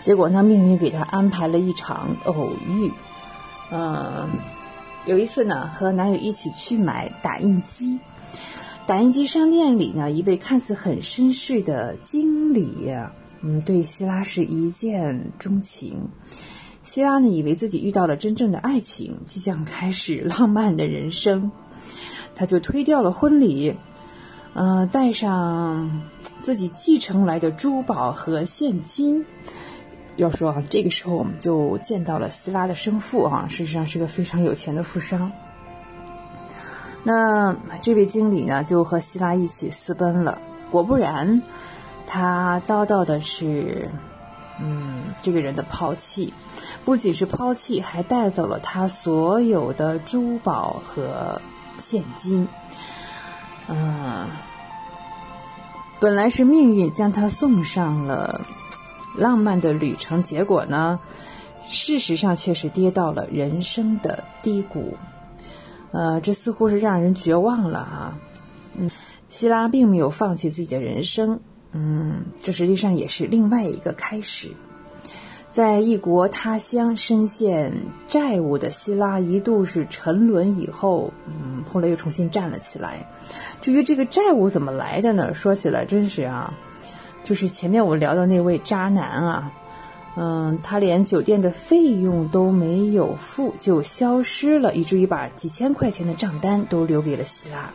结果呢，命运给她安排了一场偶遇。嗯，有一次呢，和男友一起去买打印机。打印机商店里呢，一位看似很绅士的经理，嗯，对希拉是一见钟情。希拉呢，以为自己遇到了真正的爱情，即将开始浪漫的人生，他就推掉了婚礼，呃，带上自己继承来的珠宝和现金。要说啊，这个时候我们就见到了希拉的生父啊，事实上是个非常有钱的富商。那这位经理呢，就和希拉一起私奔了。果不然，他遭到的是，嗯，这个人的抛弃，不仅是抛弃，还带走了他所有的珠宝和现金。嗯，本来是命运将他送上了浪漫的旅程，结果呢，事实上却是跌到了人生的低谷。呃，这似乎是让人绝望了啊！嗯，希拉并没有放弃自己的人生，嗯，这实际上也是另外一个开始。在异国他乡深陷债务的希拉一度是沉沦以后，嗯，后来又重新站了起来。至于这个债务怎么来的呢？说起来真是啊，就是前面我们聊的那位渣男啊。嗯，他连酒店的费用都没有付就消失了，以至于把几千块钱的账单都留给了希拉。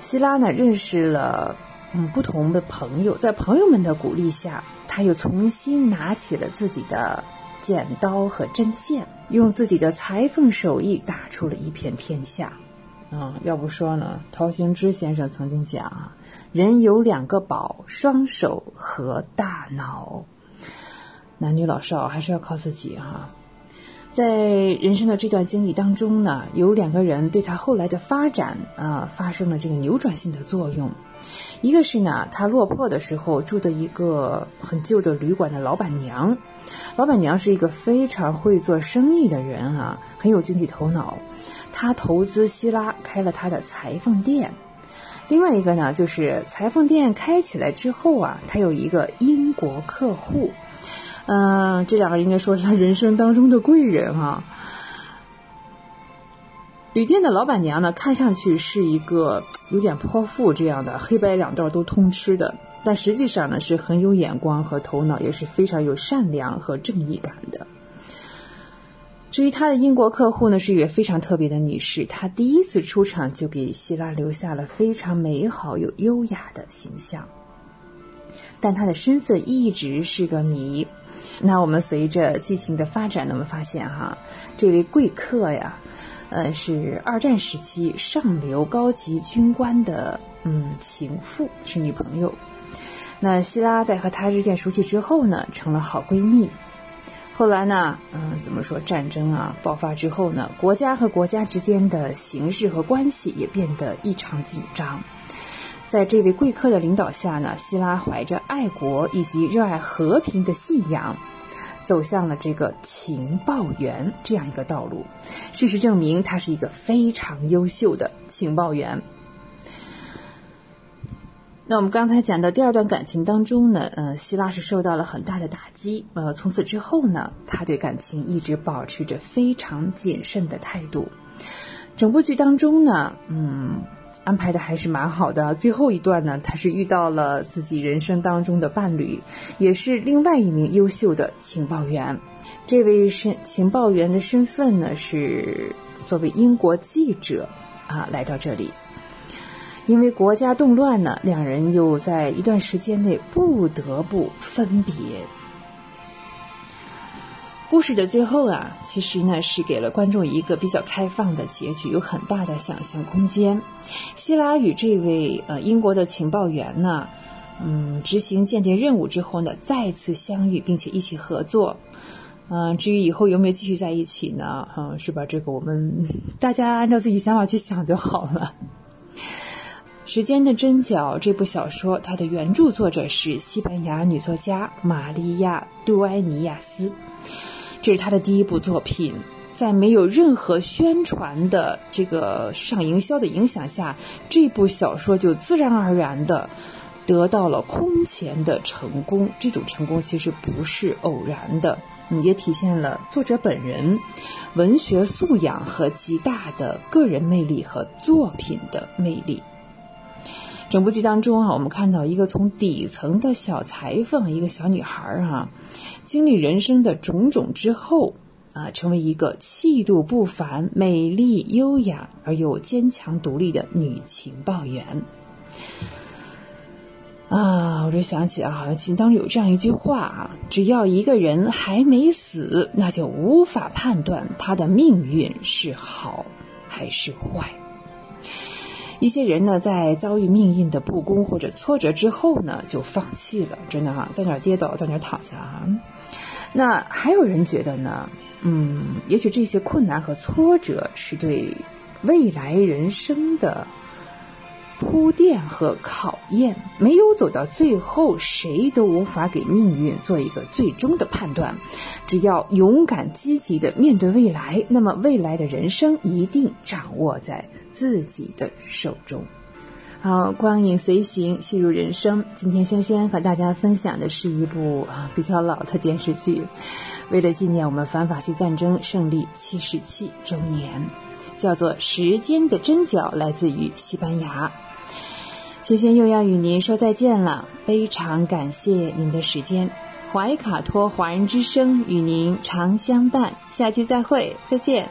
希拉呢，认识了嗯不同的朋友，在朋友们的鼓励下，他又重新拿起了自己的剪刀和针线，用自己的裁缝手艺打出了一片天下。啊，要不说呢，陶行知先生曾经讲啊，人有两个宝：双手和大脑。男女老少还是要靠自己哈，在人生的这段经历当中呢，有两个人对他后来的发展啊发生了这个扭转性的作用。一个是呢，他落魄的时候住的一个很旧的旅馆的老板娘，老板娘是一个非常会做生意的人啊，很有经济头脑。他投资希拉开了他的裁缝店。另外一个呢，就是裁缝店开起来之后啊，他有一个英国客户。嗯，这两个应该说是他人生当中的贵人哈。旅店的老板娘呢，看上去是一个有点泼妇这样的，黑白两道都通吃的，但实际上呢是很有眼光和头脑，也是非常有善良和正义感的。至于他的英国客户呢，是一位非常特别的女士，她第一次出场就给希拉留下了非常美好又优雅的形象，但她的身份一直是个谜。那我们随着剧情的发展，呢，我们发现哈，这位贵客呀，呃，是二战时期上流高级军官的嗯情妇，是女朋友。那希拉在和他日渐熟悉之后呢，成了好闺蜜。后来呢，嗯，怎么说战争啊爆发之后呢，国家和国家之间的形势和关系也变得异常紧张。在这位贵客的领导下呢，希拉怀着爱国以及热爱和平的信仰，走向了这个情报员这样一个道路。事实证明，他是一个非常优秀的情报员。那我们刚才讲的第二段感情当中呢，呃，希拉是受到了很大的打击。呃，从此之后呢，他对感情一直保持着非常谨慎的态度。整部剧当中呢，嗯。安排的还是蛮好的。最后一段呢，他是遇到了自己人生当中的伴侣，也是另外一名优秀的情报员。这位身情报员的身份呢，是作为英国记者啊来到这里。因为国家动乱呢，两人又在一段时间内不得不分别。故事的最后啊，其实呢是给了观众一个比较开放的结局，有很大的想象空间。希拉与这位呃英国的情报员呢，嗯，执行间谍任务之后呢，再次相遇并且一起合作。嗯，至于以后有没有继续在一起呢？嗯，是吧？这个我们大家按照自己想法去想就好了。《时间的针脚》这部小说，它的原著作者是西班牙女作家玛利亚·杜埃尼亚斯，这是他的第一部作品。在没有任何宣传的这个市场营销的影响下，这部小说就自然而然的得到了空前的成功。这种成功其实不是偶然的，也体现了作者本人文学素养和极大的个人魅力和作品的魅力。整部剧当中啊，我们看到一个从底层的小裁缝，一个小女孩儿啊，经历人生的种种之后啊，成为一个气度不凡、美丽优雅而又坚强独立的女情报员。啊，我就想起啊，其实当中有这样一句话啊：只要一个人还没死，那就无法判断他的命运是好还是坏。一些人呢，在遭遇命运的不公或者挫折之后呢，就放弃了，真的哈，在那儿跌倒，在那儿躺下啊。那还有人觉得呢，嗯，也许这些困难和挫折是对未来人生的铺垫和考验，没有走到最后，谁都无法给命运做一个最终的判断。只要勇敢积极的面对未来，那么未来的人生一定掌握在。自己的手中。好，光影随行，戏如人生。今天轩轩和大家分享的是一部啊比较老的电视剧，为了纪念我们反法西战争胜利七十七周年，叫做《时间的针脚》，来自于西班牙。轩轩又要与您说再见了，非常感谢您的时间。怀卡托华人之声与您常相伴，下期再会，再见。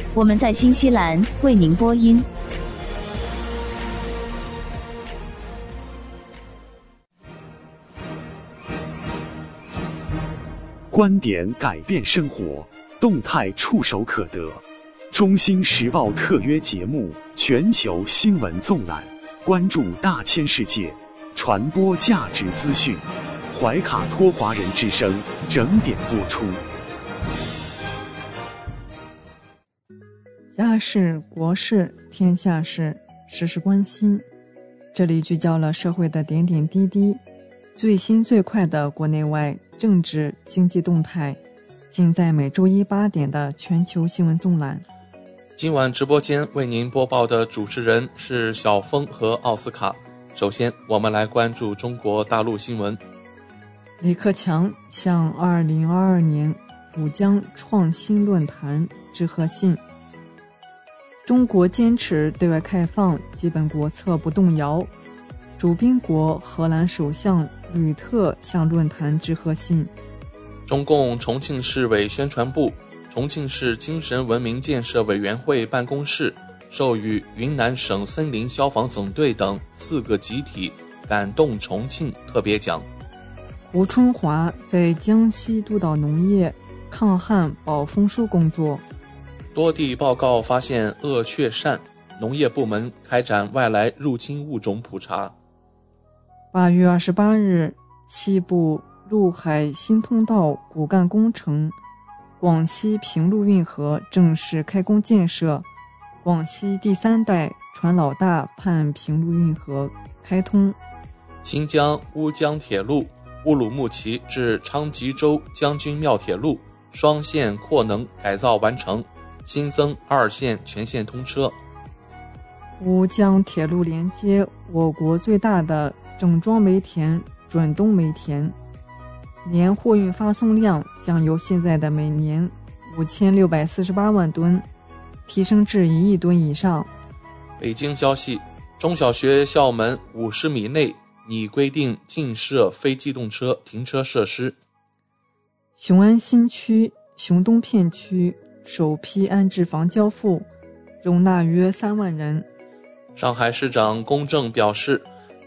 我们在新西兰为您播音。观点改变生活，动态触手可得。中新时报特约节目，全球新闻纵览，关注大千世界，传播价值资讯。怀卡托华人之声整点播出。家事、国事、天下事，时时关心。这里聚焦了社会的点点滴滴，最新最快的国内外政治经济动态，尽在每周一八点的全球新闻纵览。今晚直播间为您播报的主持人是小峰和奥斯卡。首先，我们来关注中国大陆新闻。李克强向二零二二年浦江创新论坛致贺信。中国坚持对外开放基本国策不动摇。主宾国荷兰首相吕特向论坛致贺信。中共重庆市委宣传部、重庆市精神文明建设委员会办公室授予云南省森林消防总队等四个集体“感动重庆”特别奖。胡春华在江西督导农业抗旱保丰收工作。多地报告发现鳄雀鳝，农业部门开展外来入侵物种普查。八月二十八日，西部陆海新通道骨干工程广西平陆运河正式开工建设，广西第三代船老大盼平陆运河开通。新疆乌江铁路乌鲁木齐至昌吉州将军庙铁路双线扩能改造完成。新增二线全线通车。乌江铁路连接我国最大的整装煤田准东煤田，年货运发送量将由现在的每年五千六百四十八万吨提升至一亿吨以上。北京消息：中小学校门五十米内拟规定禁设非机动车停车设施。雄安新区雄东片区首批安置房交付，容纳约三万人。上海市长龚正表示，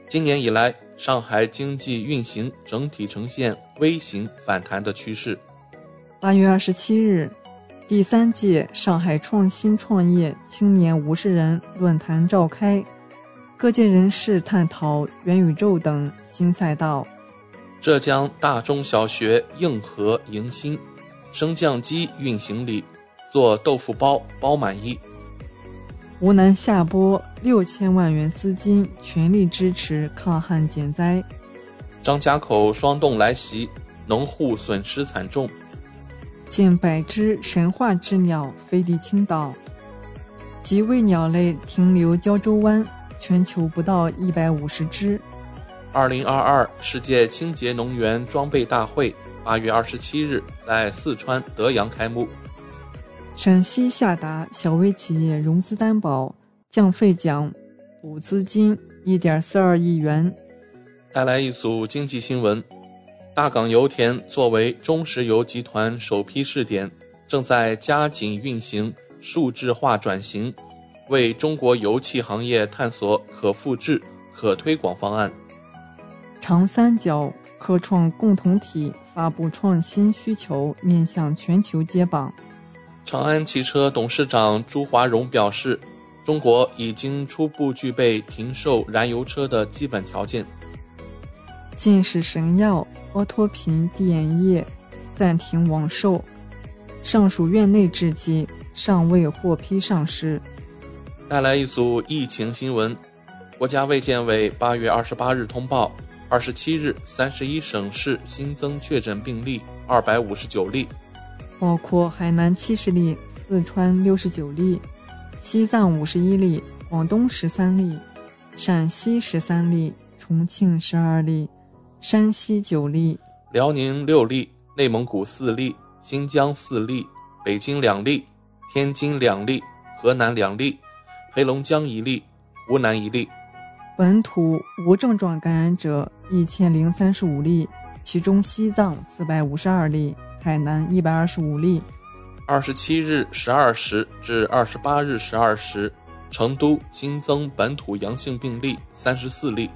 今年以来，上海经济运行整体呈现微型反弹的趋势。八月二十七日，第三届上海创新创业青年五十人论坛召开，各界人士探讨元宇宙等新赛道。浙江大中小学硬核迎新，升降机运行里，做豆腐包包满意。湖南下拨六千万元资金，全力支持抗旱减灾。张家口霜冻来袭，农户损失惨重。近百只神话之鸟飞抵青岛，极危鸟类停留胶州湾，全球不到一百五十只。二零二二世界清洁能源装备大会八月二十七日在四川德阳开幕。陕西下达小微企业融资担保降费奖补资金一点四二亿元。带来一组经济新闻：大港油田作为中石油集团首批试点，正在加紧运行数字化转型，为中国油气行业探索可复制、可推广方案。长三角科创共同体发布创新需求，面向全球接榜。长安汽车董事长朱华荣表示，中国已经初步具备停售燃油车的基本条件。近视神药阿托品滴眼液暂停网售，尚属院内制剂，尚未获批上市。带来一组疫情新闻：国家卫健委八月二十八日通报，二十七日三十一省市新增确诊病例二百五十九例。包括海南七十例、四川六十九例、西藏五十一例、广东十三例、陕西十三例、重庆十二例、山西九例、辽宁六例、内蒙古四例、新疆四例、北京两例、天津两例、河南两例、黑龙江一例、湖南一例。本土无症状感染者一千零三十五例，其中西藏四百五十二例。海南一百二十五例。二十七日十二时至二十八日十二时，成都新增本土阳性病例三十四例。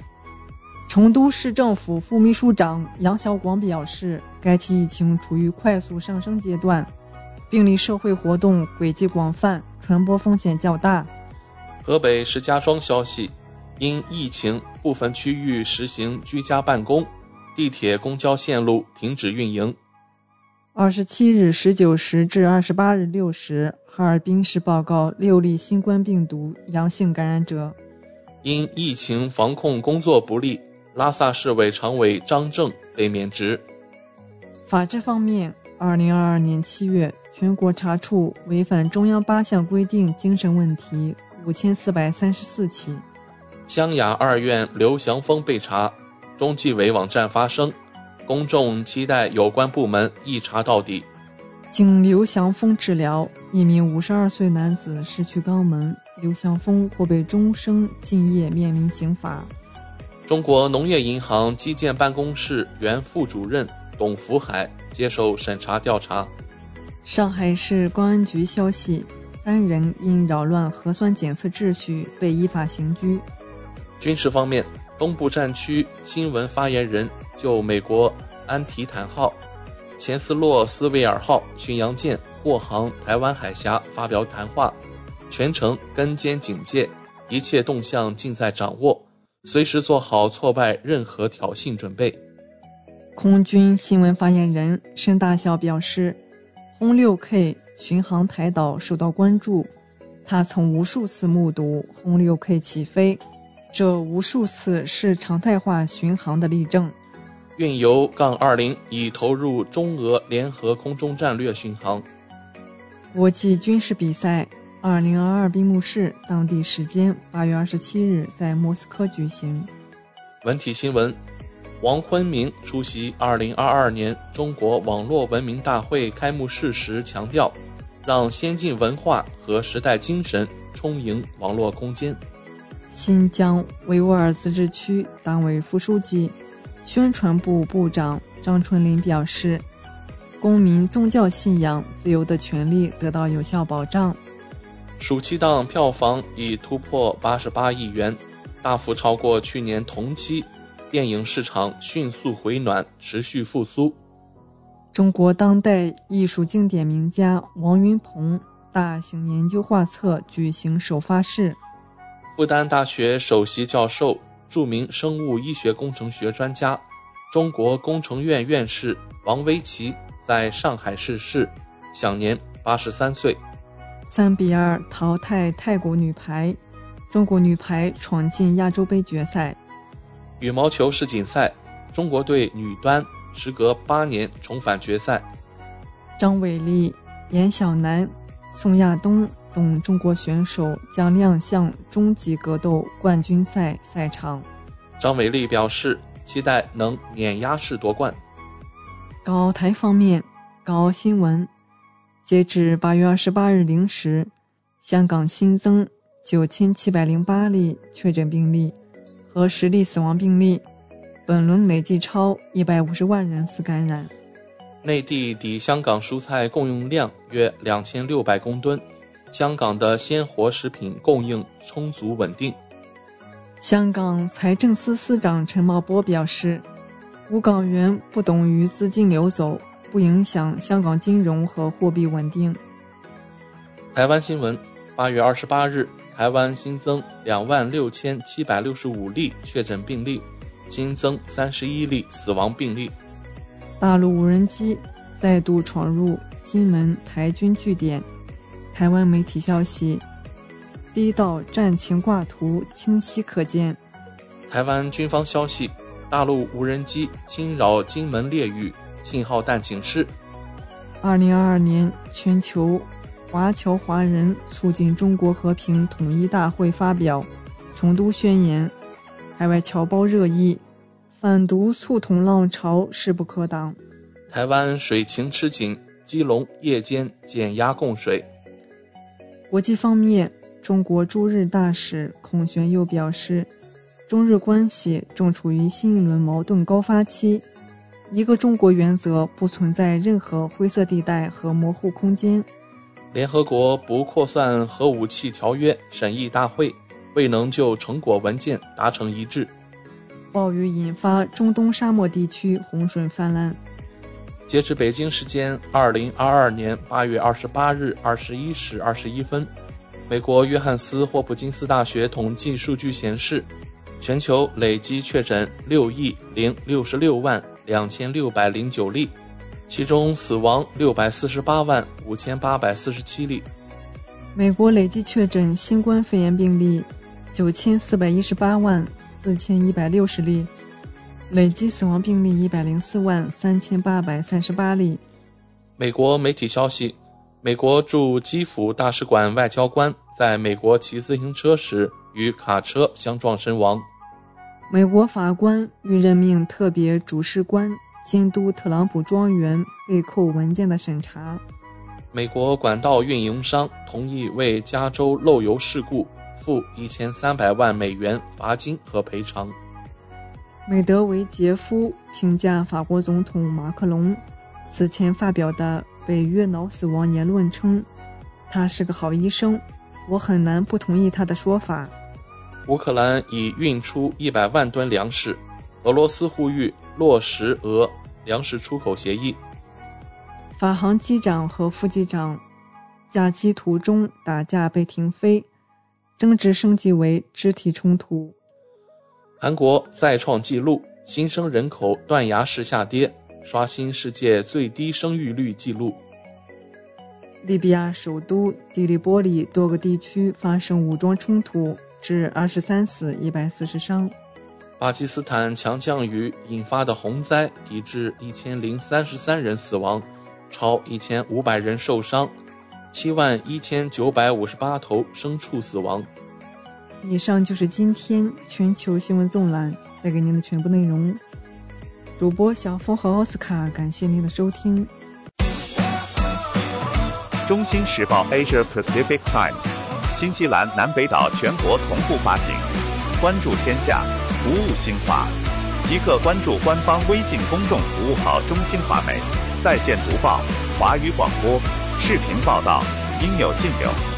成都市政府副秘书长杨晓广表示，该期疫情处于快速上升阶段，病例社会活动轨迹广泛，传播风险较大。河北石家庄消息，因疫情，部分区域实行居家办公，地铁、公交线路停止运营。二十七日十九时至二十八日六时，哈尔滨市报告六例新冠病毒阳性感染者。因疫情防控工作不力，拉萨市委常委张正被免职。法治方面，二零二二年七月，全国查处违反中央八项规定精神问题五千四百三十四起。湘雅二院刘祥峰被查，中纪委网站发声。公众期待有关部门一查到底。经刘祥峰治疗，一名五十二岁男子失去肛门，刘祥峰或被终生禁业，面临刑罚。中国农业银行基建办公室原副主任董福海接受审查调查。上海市公安局消息，三人因扰乱核酸检测秩序被依法刑拘。军事方面，东部战区新闻发言人。就美国安提坦号、钱斯洛斯维尔号巡洋舰过航台湾海峡发表谈话，全程跟监警戒，一切动向尽在掌握，随时做好挫败任何挑衅准备。空军新闻发言人申大校表示，轰六 K 巡航台岛受到关注，他曾无数次目睹轰六 K 起飞，这无数次是常态化巡航的例证。运油杠二零已投入中俄联合空中战略巡航。国际军事比赛二零二二闭幕式，当地时间八月二十七日在莫斯科举行。文体新闻：王坤明出席二零二二年中国网络文明大会开幕式时强调，让先进文化和时代精神充盈网络空间。新疆维吾尔自治区党委副书记、宣传部部长张春林表示，公民宗教信仰自由的权利得到有效保障。暑期档票房已突破八十八亿元，大幅超过去年同期，电影市场迅速回暖，持续复苏。中国当代艺术经典名家王云鹏大型研究画册举行首发式。复旦大学首席教授、著名生物医学工程学专家、中国工程院院士王维奇在上海逝世，享年八十三岁。三比二淘汰泰国女排，中国女排闯进亚洲杯决赛。羽毛球世锦赛，中国队女单时隔八年重返决赛。张伟丽、严晓楠、宋亚东等中国选手将亮相终极格斗冠军赛赛场。张伟丽表示，期待能碾压式夺冠。港澳台方面，港澳新闻。截至八月二十八日零时，香港新增九千七百零八例确诊病例和十例死亡病例，本轮累计超一百五十万人次感染。内地抵香港蔬菜供应量约两千六百公吨，香港的鲜活食品供应充足稳定。香港财政司司长陈茂波表示，无港元不等于资金流走。不影响香港金融和货币稳定。台湾新闻：八月二十八日，台湾新增两万六千七百六十五例确诊病例，新增三十一例死亡病例。大陆无人机再度闯入金门台军据点。台湾媒体消息：第一道战情挂图清晰可见。台湾军方消息：大陆无人机侵扰金门列屿。信号弹警示。二零二二年全球华侨华人促进中国和平统一大会发表成都宣言，海外侨胞热议，反毒促统浪潮势不可挡。台湾水情吃紧，基隆夜间减压供水。国际方面，中国驻日大使孔玄佑表示，中日关系正处于新一轮矛盾高发期。一个中国原则不存在任何灰色地带和模糊空间。联合国不扩散核武器条约审议大会未能就成果文件达成一致。暴雨引发中东沙漠地区洪水泛滥。截至北京时间二零二二年八月二十八日二十一时二十一分，美国约翰斯霍普金斯大学统计数据显示，全球累计确诊六亿零六十六万。两千六百零九例，其中死亡六百四十八万五千八百四十七例。美国累计确诊新冠肺炎病例九千四百一十八万四千一百六十例，累计死亡病例一百零四万三千八百三十八例。美国媒体消息：美国驻基辅大使馆外交官在美国骑自行车时与卡车相撞身亡。美国法官欲任命特别主事官监督特朗普庄园被扣文件的审查。美国管道运营商同意为加州漏油事故付一千三百万美元罚金和赔偿。梅德维杰夫评价法国总统马克龙此前发表的北约脑死亡言论称：“他是个好医生，我很难不同意他的说法。”乌克兰已运出一百万吨粮食，俄罗斯呼吁落实俄粮食出口协议。法航机长和副机长假期途中打架被停飞，争执升级为肢体冲突。韩国再创纪录，新生人口断崖式下跌，刷新世界最低生育率纪录。利比亚首都迪利波里多个地区发生武装冲突。致二十三死一百四十伤。巴基斯坦强降雨引发的洪灾已致一千零三十三人死亡，超一千五百人受伤，七万一千九百五十八头牲畜死亡。以上就是今天全球新闻纵览带给您的全部内容。主播小峰和奥斯卡，感谢您的收听。中新时报 Asia Pacific Times。新西兰南北岛全国同步发行。关注天下，服务新华，即刻关注官方微信公众服务号“中新华媒”，在线读报、华语广播、视频报道，应有尽有。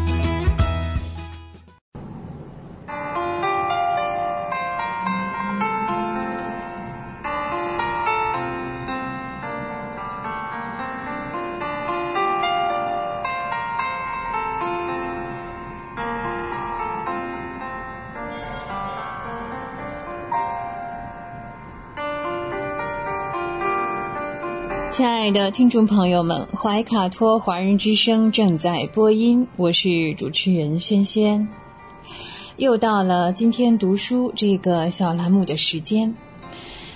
亲爱的听众朋友们，怀卡托华人之声正在播音，我是主持人轩轩。又到了今天读书这个小栏目的时间，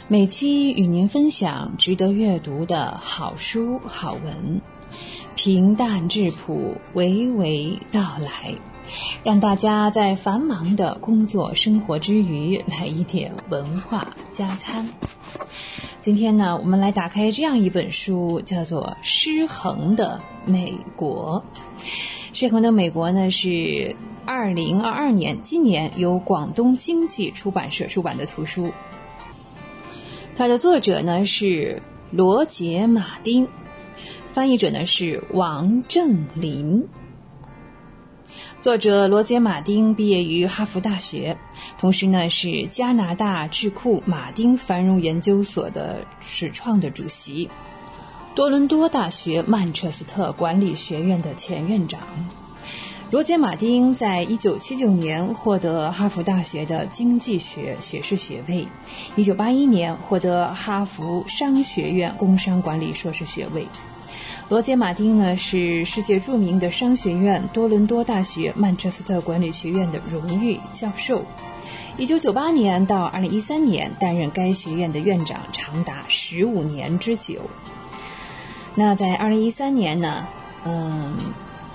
每期与您分享值得阅读的好书好文，平淡质朴，娓娓道来，让大家在繁忙的工作生活之余来一点文化加餐。今天呢，我们来打开这样一本书，叫做《失衡的美国》。《失衡的美国》呢是二零二二年今年由广东经济出版社出版的图书。它的作者呢是罗杰·马丁，翻译者呢是王正林。作者罗杰·马丁毕业于哈佛大学，同时呢是加拿大智库马丁繁荣研究所的始创的主席，多伦多大学曼彻斯特管理学院的前院长。罗杰·马丁在一九七九年获得哈佛大学的经济学学士学位，一九八一年获得哈佛商学院工商管理硕士学位。罗杰·马丁呢是世界著名的商学院多伦多大学曼彻斯特管理学院的荣誉教授。一九九八年到二零一三年担任该学院的院长，长达十五年之久。那在二零一三年呢，嗯，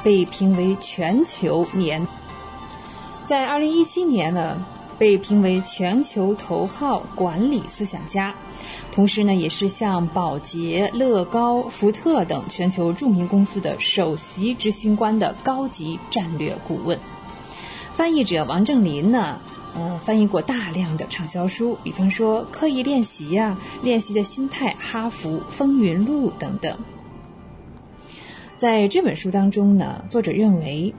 被评为全球年。在二零一七年呢，被评为全球头号管理思想家。同时呢，也是像宝洁、乐高、福特等全球著名公司的首席执行官的高级战略顾问。翻译者王正林呢，呃，翻译过大量的畅销书，比方说《刻意练习》呀，《练习的心态》《哈佛风云录》等等。在这本书当中呢，作者认为，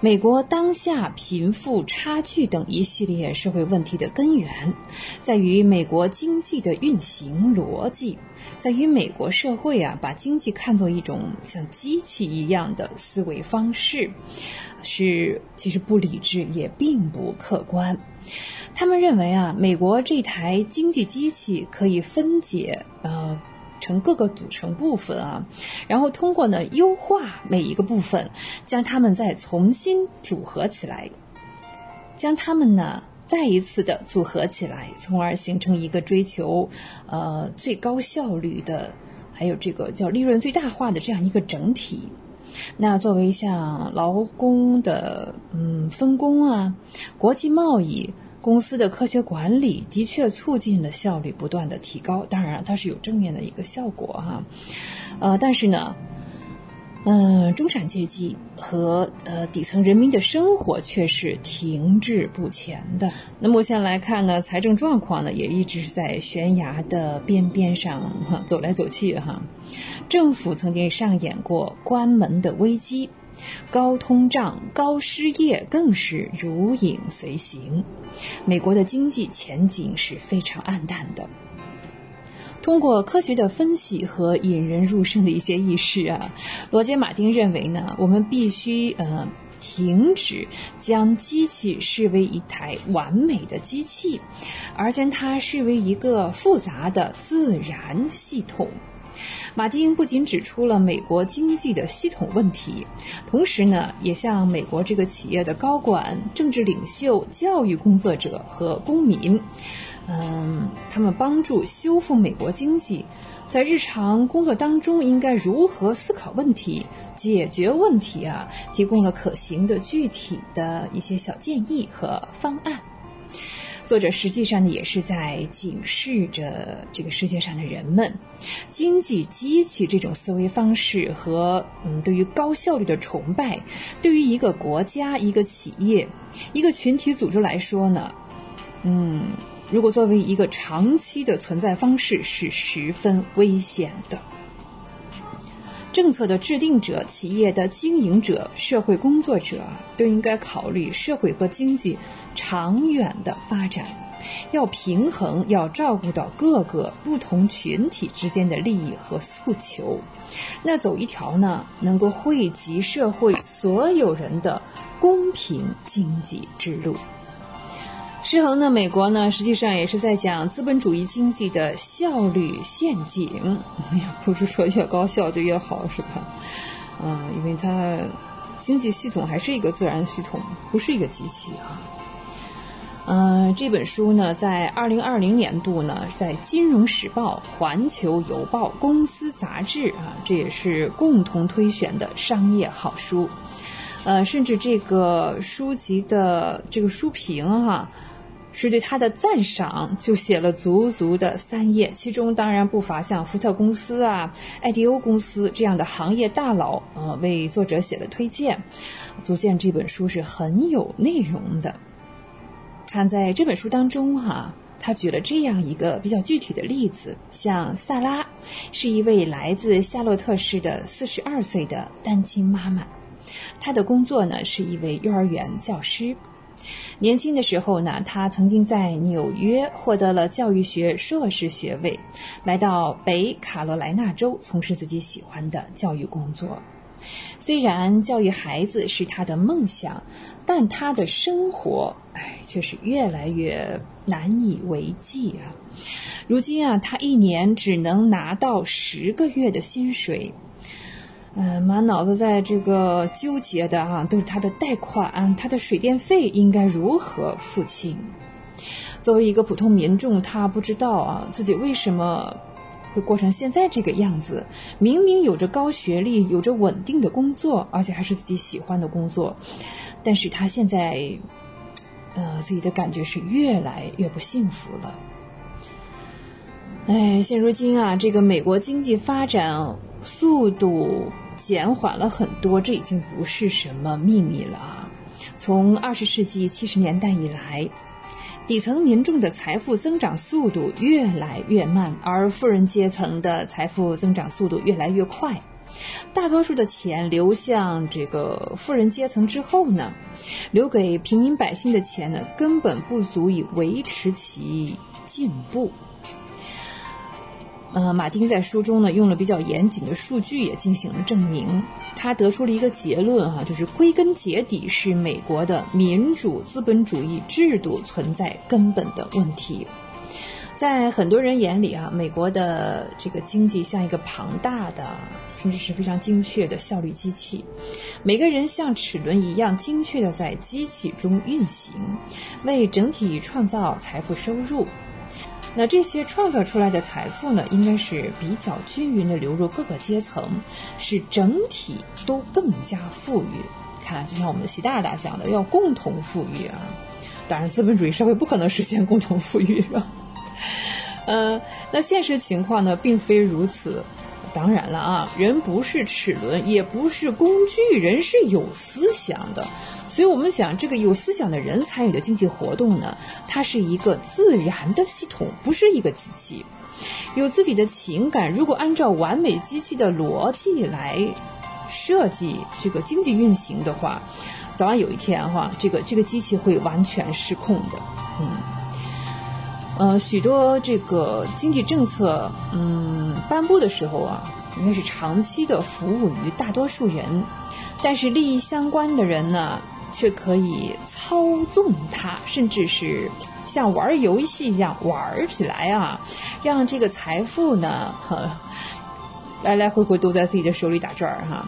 美国当下贫富差距等一系列社会问题的根源，在于美国经济的运行逻辑，在于美国社会啊，把经济看作一种像机器一样的思维方式，是其实不理智也并不客观。他们认为啊，美国这台经济机器可以分解呃。成各个组成部分啊，然后通过呢优化每一个部分，将它们再重新组合起来，将它们呢再一次的组合起来，从而形成一个追求呃最高效率的，还有这个叫利润最大化的这样一个整体。那作为像劳工的嗯分工啊，国际贸易。公司的科学管理的确促进了效率不断的提高，当然它是有正面的一个效果哈，呃，但是呢，嗯，中产阶级和呃底层人民的生活却是停滞不前的。那目前来看呢，财政状况呢也一直是在悬崖的边边上哈走来走去哈，政府曾经上演过关门的危机。高通胀、高失业更是如影随形，美国的经济前景是非常暗淡的。通过科学的分析和引人入胜的一些轶事啊，罗杰·马丁认为呢，我们必须呃。停止将机器视为一台完美的机器，而将它视为一个复杂的自然系统。马丁不仅指出了美国经济的系统问题，同时呢，也向美国这个企业的高管、政治领袖、教育工作者和公民，嗯，他们帮助修复美国经济，在日常工作当中应该如何思考问题、解决问题啊，提供了可行的具体的一些小建议和方案。作者实际上呢，也是在警示着这个世界上的人们，经济机器这种思维方式和嗯，对于高效率的崇拜，对于一个国家、一个企业、一个群体组织来说呢，嗯，如果作为一个长期的存在方式，是十分危险的。政策的制定者、企业的经营者、社会工作者都应该考虑社会和经济长远的发展，要平衡，要照顾到各个不同群体之间的利益和诉求，那走一条呢能够惠及社会所有人的公平经济之路。失衡的美国呢，实际上也是在讲资本主义经济的效率陷阱。<laughs> 也不是说越高效就越好，是吧？嗯，因为它经济系统还是一个自然系统，不是一个机器啊。嗯，这本书呢，在二零二零年度呢，在《金融时报》《环球邮报》《公司杂志》啊，这也是共同推选的商业好书。呃，甚至这个书籍的这个书评哈。是对他的赞赏，就写了足足的三页，其中当然不乏像福特公司啊、艾迪欧公司这样的行业大佬，呃，为作者写了推荐，足见这本书是很有内容的。看在这本书当中哈，他举了这样一个比较具体的例子，像萨拉，是一位来自夏洛特市的四十二岁的单亲妈妈，她的工作呢是一位幼儿园教师。年轻的时候呢，他曾经在纽约获得了教育学硕士学位，来到北卡罗来纳州从事自己喜欢的教育工作。虽然教育孩子是他的梦想，但他的生活，哎，却是越来越难以为继啊！如今啊，他一年只能拿到十个月的薪水。嗯，满脑子在这个纠结的啊，都是他的贷款，他的水电费应该如何付清？作为一个普通民众，他不知道啊，自己为什么会过成现在这个样子？明明有着高学历，有着稳定的工作，而且还是自己喜欢的工作，但是他现在，呃，自己的感觉是越来越不幸福了。哎，现如今啊，这个美国经济发展速度。减缓了很多，这已经不是什么秘密了啊！从二十世纪七十年代以来，底层民众的财富增长速度越来越慢，而富人阶层的财富增长速度越来越快。大多数的钱流向这个富人阶层之后呢，留给平民百姓的钱呢，根本不足以维持其进步。呃，马丁在书中呢用了比较严谨的数据，也进行了证明。他得出了一个结论哈，就是归根结底是美国的民主资本主义制度存在根本的问题。在很多人眼里啊，美国的这个经济像一个庞大的，甚至是非常精确的效率机器，每个人像齿轮一样精确的在机器中运行，为整体创造财富收入。那这些创造出来的财富呢，应该是比较均匀的流入各个阶层，使整体都更加富裕。看，就像我们的习大大讲的，要共同富裕啊。当然，资本主义社会不可能实现共同富裕啊。呃，那现实情况呢，并非如此。当然了啊，人不是齿轮，也不是工具，人是有思想的。所以我们想，这个有思想的人参与的经济活动呢，它是一个自然的系统，不是一个机器，有自己的情感。如果按照完美机器的逻辑来设计这个经济运行的话，早晚有一天哈，这个这个机器会完全失控的。嗯，呃，许多这个经济政策，嗯，颁布的时候啊，应该是长期的服务于大多数人，但是利益相关的人呢，却可以操纵它，甚至是像玩游戏一样玩起来啊，让这个财富呢，呵 <laughs> 来来回回都在自己的手里打转儿哈。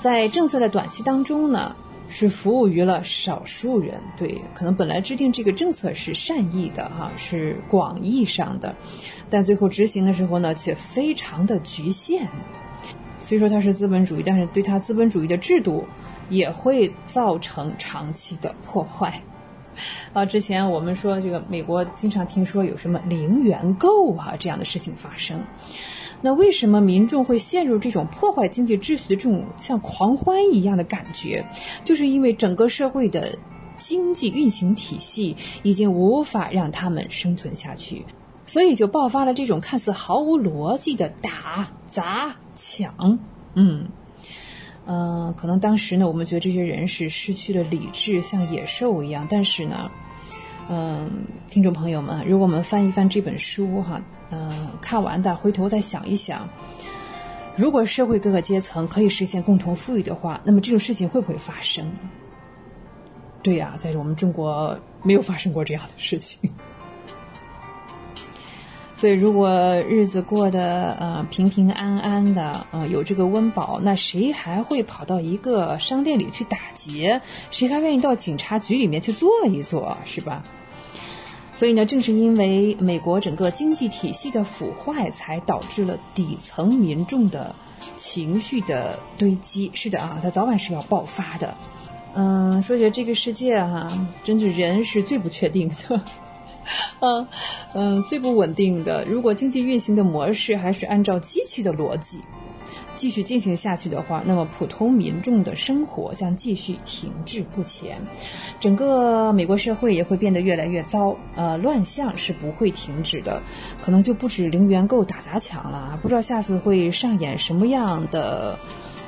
在政策的短期当中呢。是服务于了少数人，对，可能本来制定这个政策是善意的哈，是广义上的，但最后执行的时候呢，却非常的局限。虽说它是资本主义，但是对它资本主义的制度也会造成长期的破坏。啊，之前我们说这个美国经常听说有什么零元购啊这样的事情发生。那为什么民众会陷入这种破坏经济秩序的这种像狂欢一样的感觉？就是因为整个社会的经济运行体系已经无法让他们生存下去，所以就爆发了这种看似毫无逻辑的打砸抢。嗯，呃，可能当时呢，我们觉得这些人是失去了理智，像野兽一样。但是呢，嗯，听众朋友们，如果我们翻一翻这本书，哈。嗯，看完的回头再想一想，如果社会各个阶层可以实现共同富裕的话，那么这种事情会不会发生？对呀，在我们中国没有发生过这样的事情。所以，如果日子过得呃平平安安的，呃有这个温饱，那谁还会跑到一个商店里去打劫？谁还愿意到警察局里面去坐一坐？是吧？所以呢，正是因为美国整个经济体系的腐坏，才导致了底层民众的情绪的堆积。是的啊，它早晚是要爆发的。嗯，说起这个世界哈，真是人是最不确定的，<laughs> 嗯嗯，最不稳定的。如果经济运行的模式还是按照机器的逻辑。继续进行下去的话，那么普通民众的生活将继续停滞不前，整个美国社会也会变得越来越糟。呃，乱象是不会停止的，可能就不止零元购、打砸抢了，不知道下次会上演什么样的，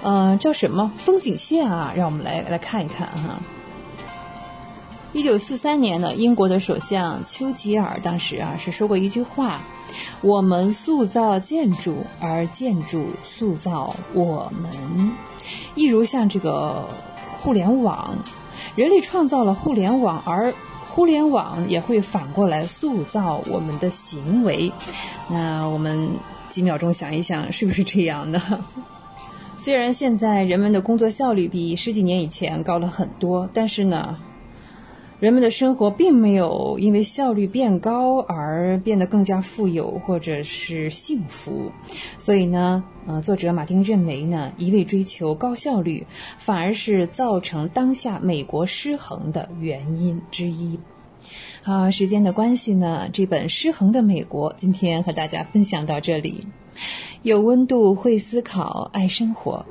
呃，叫什么风景线啊？让我们来来看一看哈。一九四三年呢，英国的首相丘吉尔当时啊是说过一句话。我们塑造建筑，而建筑塑造我们，一如像这个互联网，人类创造了互联网，而互联网也会反过来塑造我们的行为。那我们几秒钟想一想，是不是这样的？虽然现在人们的工作效率比十几年以前高了很多，但是呢？人们的生活并没有因为效率变高而变得更加富有或者是幸福，所以呢，呃，作者马丁认为呢，一味追求高效率反而是造成当下美国失衡的原因之一。啊，时间的关系呢，这本《失衡的美国》今天和大家分享到这里。有温度，会思考，爱生活。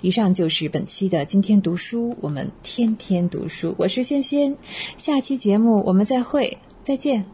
以上就是本期的今天读书，我们天天读书。我是仙仙，下期节目我们再会，再见。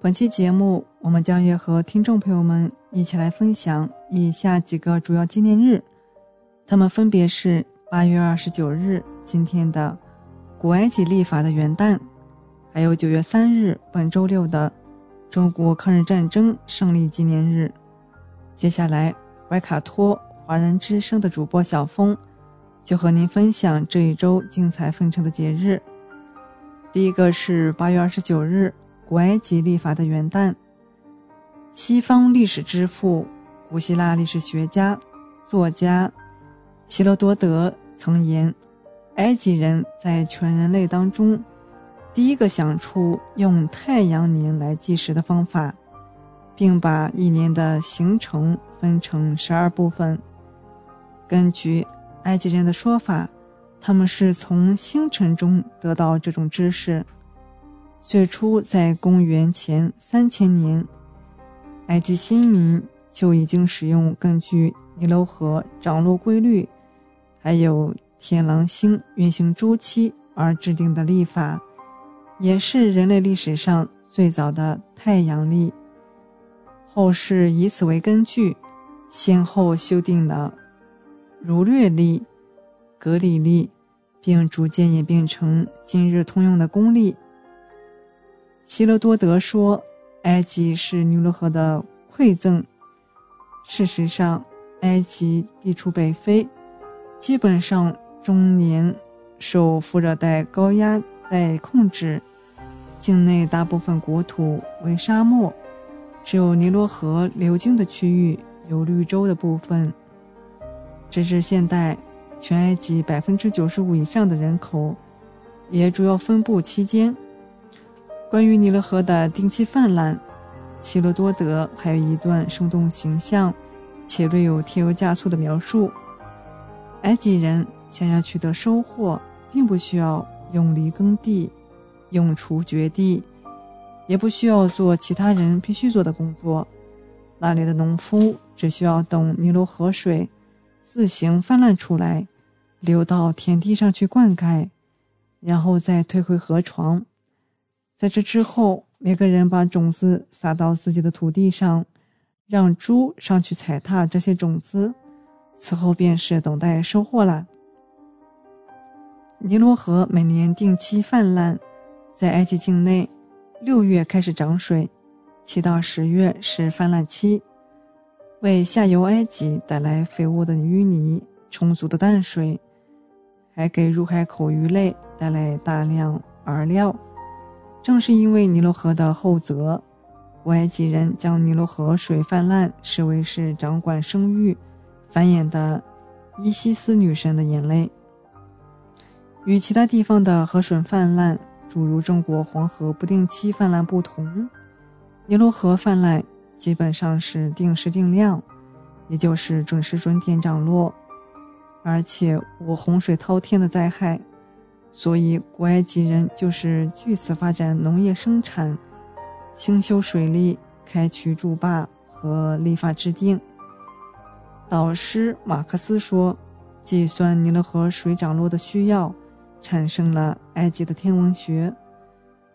本期节目，我们将要和听众朋友们一起来分享以下几个主要纪念日，他们分别是八月二十九日今天的古埃及历法的元旦，还有九月三日本周六的中国抗日战争胜利纪念日。接下来，怀卡托华人之声的主播小峰，就和您分享这一周精彩纷呈的节日。第一个是八月二十九日，古埃及历法的元旦。西方历史之父、古希腊历史学家、作家希罗多德曾言：“埃及人在全人类当中，第一个想出用太阳年来计时的方法，并把一年的行程分成十二部分。根据埃及人的说法。”他们是从星辰中得到这种知识。最初在公元前三千年，埃及新民就已经使用根据尼罗河涨落规律，还有天狼星运行周期而制定的历法，也是人类历史上最早的太阳历。后世以此为根据，先后修订了儒略历。格里历，并逐渐演变成今日通用的公历。希罗多德说，埃及是尼罗河的馈赠。事实上，埃及地处北非，基本上终年受副热带高压带控制，境内大部分国土为沙漠，只有尼罗河流经的区域有绿洲的部分。直至现代。全埃及百分之九十五以上的人口，也主要分布期间。关于尼罗河的定期泛滥，希罗多德还有一段生动形象且略有添油加醋的描述。埃及人想要取得收获，并不需要用犁耕地、用锄掘地，也不需要做其他人必须做的工作。那里的农夫只需要等尼罗河水。自行泛滥出来，流到田地上去灌溉，然后再退回河床。在这之后，每个人把种子撒到自己的土地上，让猪上去踩踏这些种子。此后便是等待收获了。尼罗河每年定期泛滥，在埃及境内，六月开始涨水，七到十月是泛滥期。为下游埃及带来肥沃的淤泥、充足的淡水，还给入海口鱼类带来大量饵料。正是因为尼罗河的厚泽，古埃及人将尼罗河水泛滥视为是掌管生育、繁衍的伊西斯女神的眼泪。与其他地方的河水泛滥，诸如中国黄河不定期泛滥不同，尼罗河泛滥。基本上是定时定量，也就是准时准点涨落，而且无洪水滔天的灾害，所以古埃及人就是据此发展农业生产，兴修水利，开渠筑坝和立法制定。导师马克思说，计算尼罗河水涨落的需要，产生了埃及的天文学。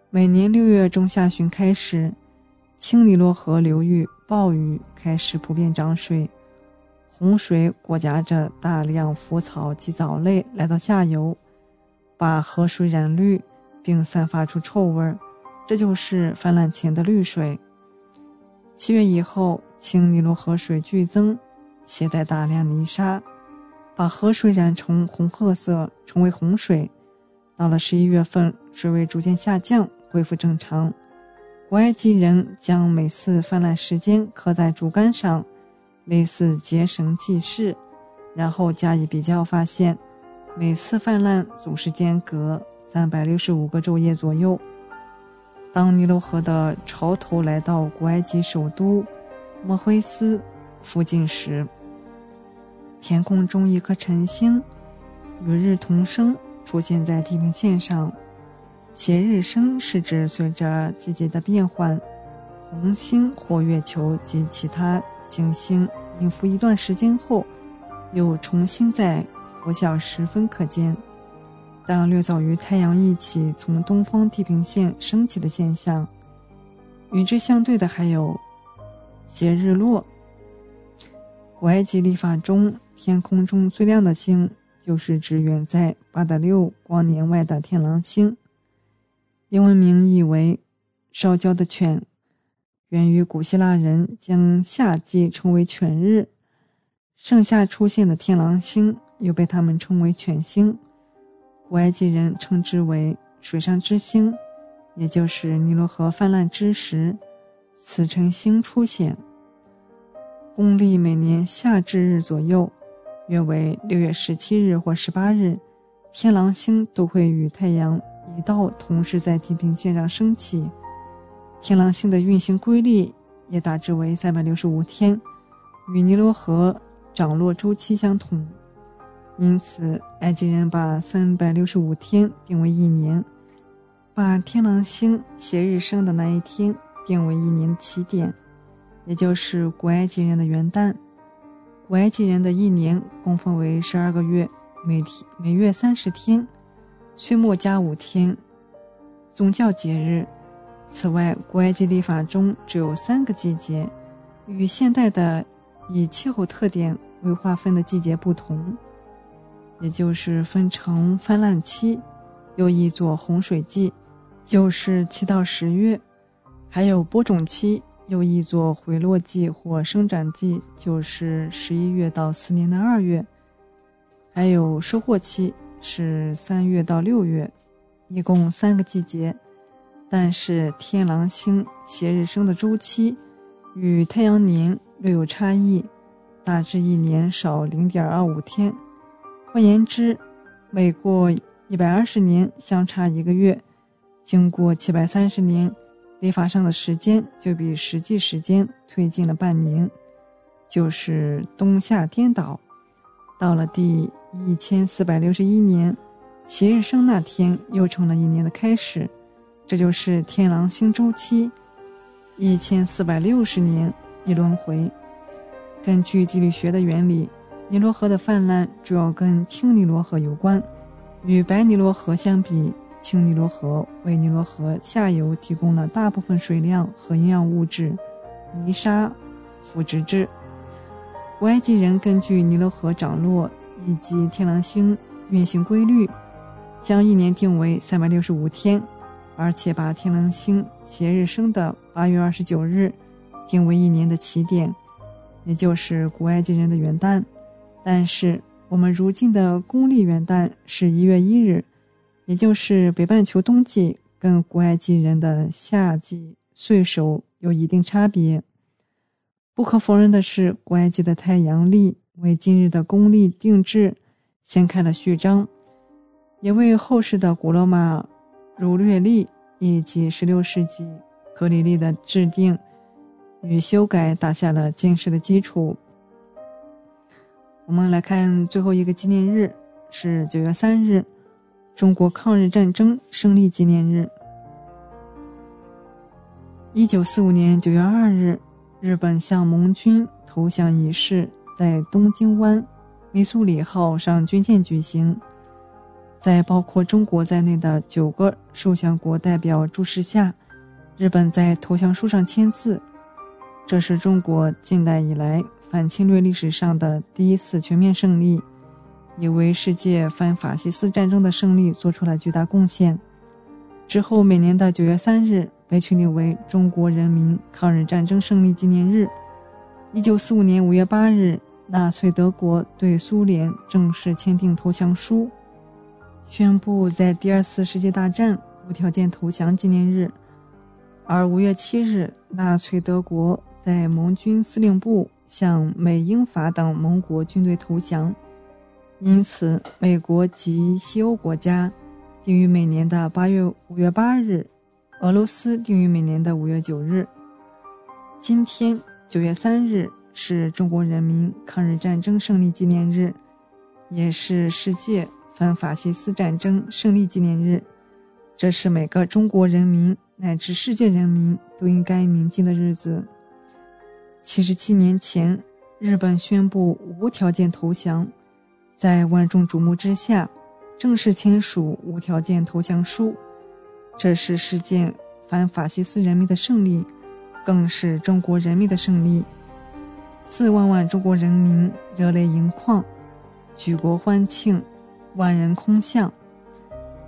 每年六月中下旬开始。青尼罗河流域暴雨开始普遍涨水，洪水裹挟着大量浮草及藻类来到下游，把河水染绿，并散发出臭味儿，这就是泛滥前的绿水。七月以后，青尼罗河水剧增，携带大量泥沙，把河水染成红褐色，成为洪水。到了十一月份，水位逐渐下降，恢复正常。古埃及人将每次泛滥时间刻在竹竿上，类似结绳记事，然后加以比较，发现每次泛滥总是间隔三百六十五个昼夜左右。当尼罗河的潮头来到古埃及首都墨菲斯附近时，天空中一颗晨星与日同升，出现在地平线上。斜日升是指随着季节的变换，红星或月球及其他行星隐伏一段时间后，又重新在拂晓十分可见，但略早于太阳一起从东方地平线升起的现象。与之相对的还有斜日落。古埃及历法中，天空中最亮的星就是指远在八点六光年外的天狼星。英文名意为“烧焦的犬”，源于古希腊人将夏季称为犬日。盛夏出现的天狼星又被他们称为犬星，古埃及人称之为水上之星，也就是尼罗河泛滥之时，此辰星出现。公历每年夏至日左右，约为六月十七日或十八日，天狼星都会与太阳一道同时在地平线上升起。天狼星的运行规律也大致为三百六十五天，与尼罗河涨落周期相同。因此，埃及人把三百六十五天定为一年，把天狼星斜日升的那一天定为一年的起点。也就是古埃及人的元旦。古埃及人的一年共分为十二个月，每天每月三十天，岁末加五天。宗教节日。此外，古埃及历法中只有三个季节，与现代的以气候特点为划分的季节不同，也就是分成泛滥期，又译作洪水季，就是七到十月，还有播种期。又译作回落季或生长季，就是十一月到次年的二月；还有收获期是三月到六月，一共三个季节。但是天狼星斜日升的周期与太阳年略有差异，大致一年少零点二五天。换言之，每过一百二十年相差一个月，经过七百三十年。历法上的时间就比实际时间推进了半年，就是冬夏颠倒。到了第一千四百六十一年，斜日升那天又成了一年的开始，这就是天狼星周期。一千四百六十年一轮回。根据地理学的原理，尼罗河的泛滥主要跟青尼罗河有关，与白尼罗河相比。青尼罗河为尼罗河下游提供了大部分水量和营养物质，泥沙、腐殖质。古埃及人根据尼罗河涨落以及天狼星运行规律，将一年定为三百六十五天，而且把天狼星斜日升的八月二十九日定为一年的起点，也就是古埃及人的元旦。但是我们如今的公历元旦是一月一日。也就是北半球冬季跟古埃及人的夏季岁首有一定差别。不可否认的是，古埃及的太阳历为今日的公历定制，掀开了序章，也为后世的古罗马儒略历以及16世纪格里历的制定与修改打下了坚实的基础。我们来看最后一个纪念日是9月3日。中国抗日战争胜利纪念日，一九四五年九月二日，日本向盟军投降仪式在东京湾密苏里号上军舰举行，在包括中国在内的九个受降国代表注视下，日本在投降书上签字。这是中国近代以来反侵略历史上的第一次全面胜利。也为世界反法西斯战争的胜利做出了巨大贡献。之后，每年的九月三日被确定为中国人民抗日战争胜利纪念日。一九四五年五月八日，纳粹德国对苏联正式签订投降书，宣布在第二次世界大战无条件投降纪念日。而五月七日，纳粹德国在盟军司令部向美、英、法等盟国军队投降。因此，美国及西欧国家定于每年的八月五月八日，俄罗斯定于每年的五月九日。今天九月三日是中国人民抗日战争胜利纪念日，也是世界反法西斯战争胜利纪念日。这是每个中国人民乃至世界人民都应该铭记的日子。七十七年前，日本宣布无条件投降。在万众瞩目之下，正式签署无条件投降书，这是世界反法西斯人民的胜利，更是中国人民的胜利。四万万中国人民热泪盈眶，举国欢庆，万人空巷。《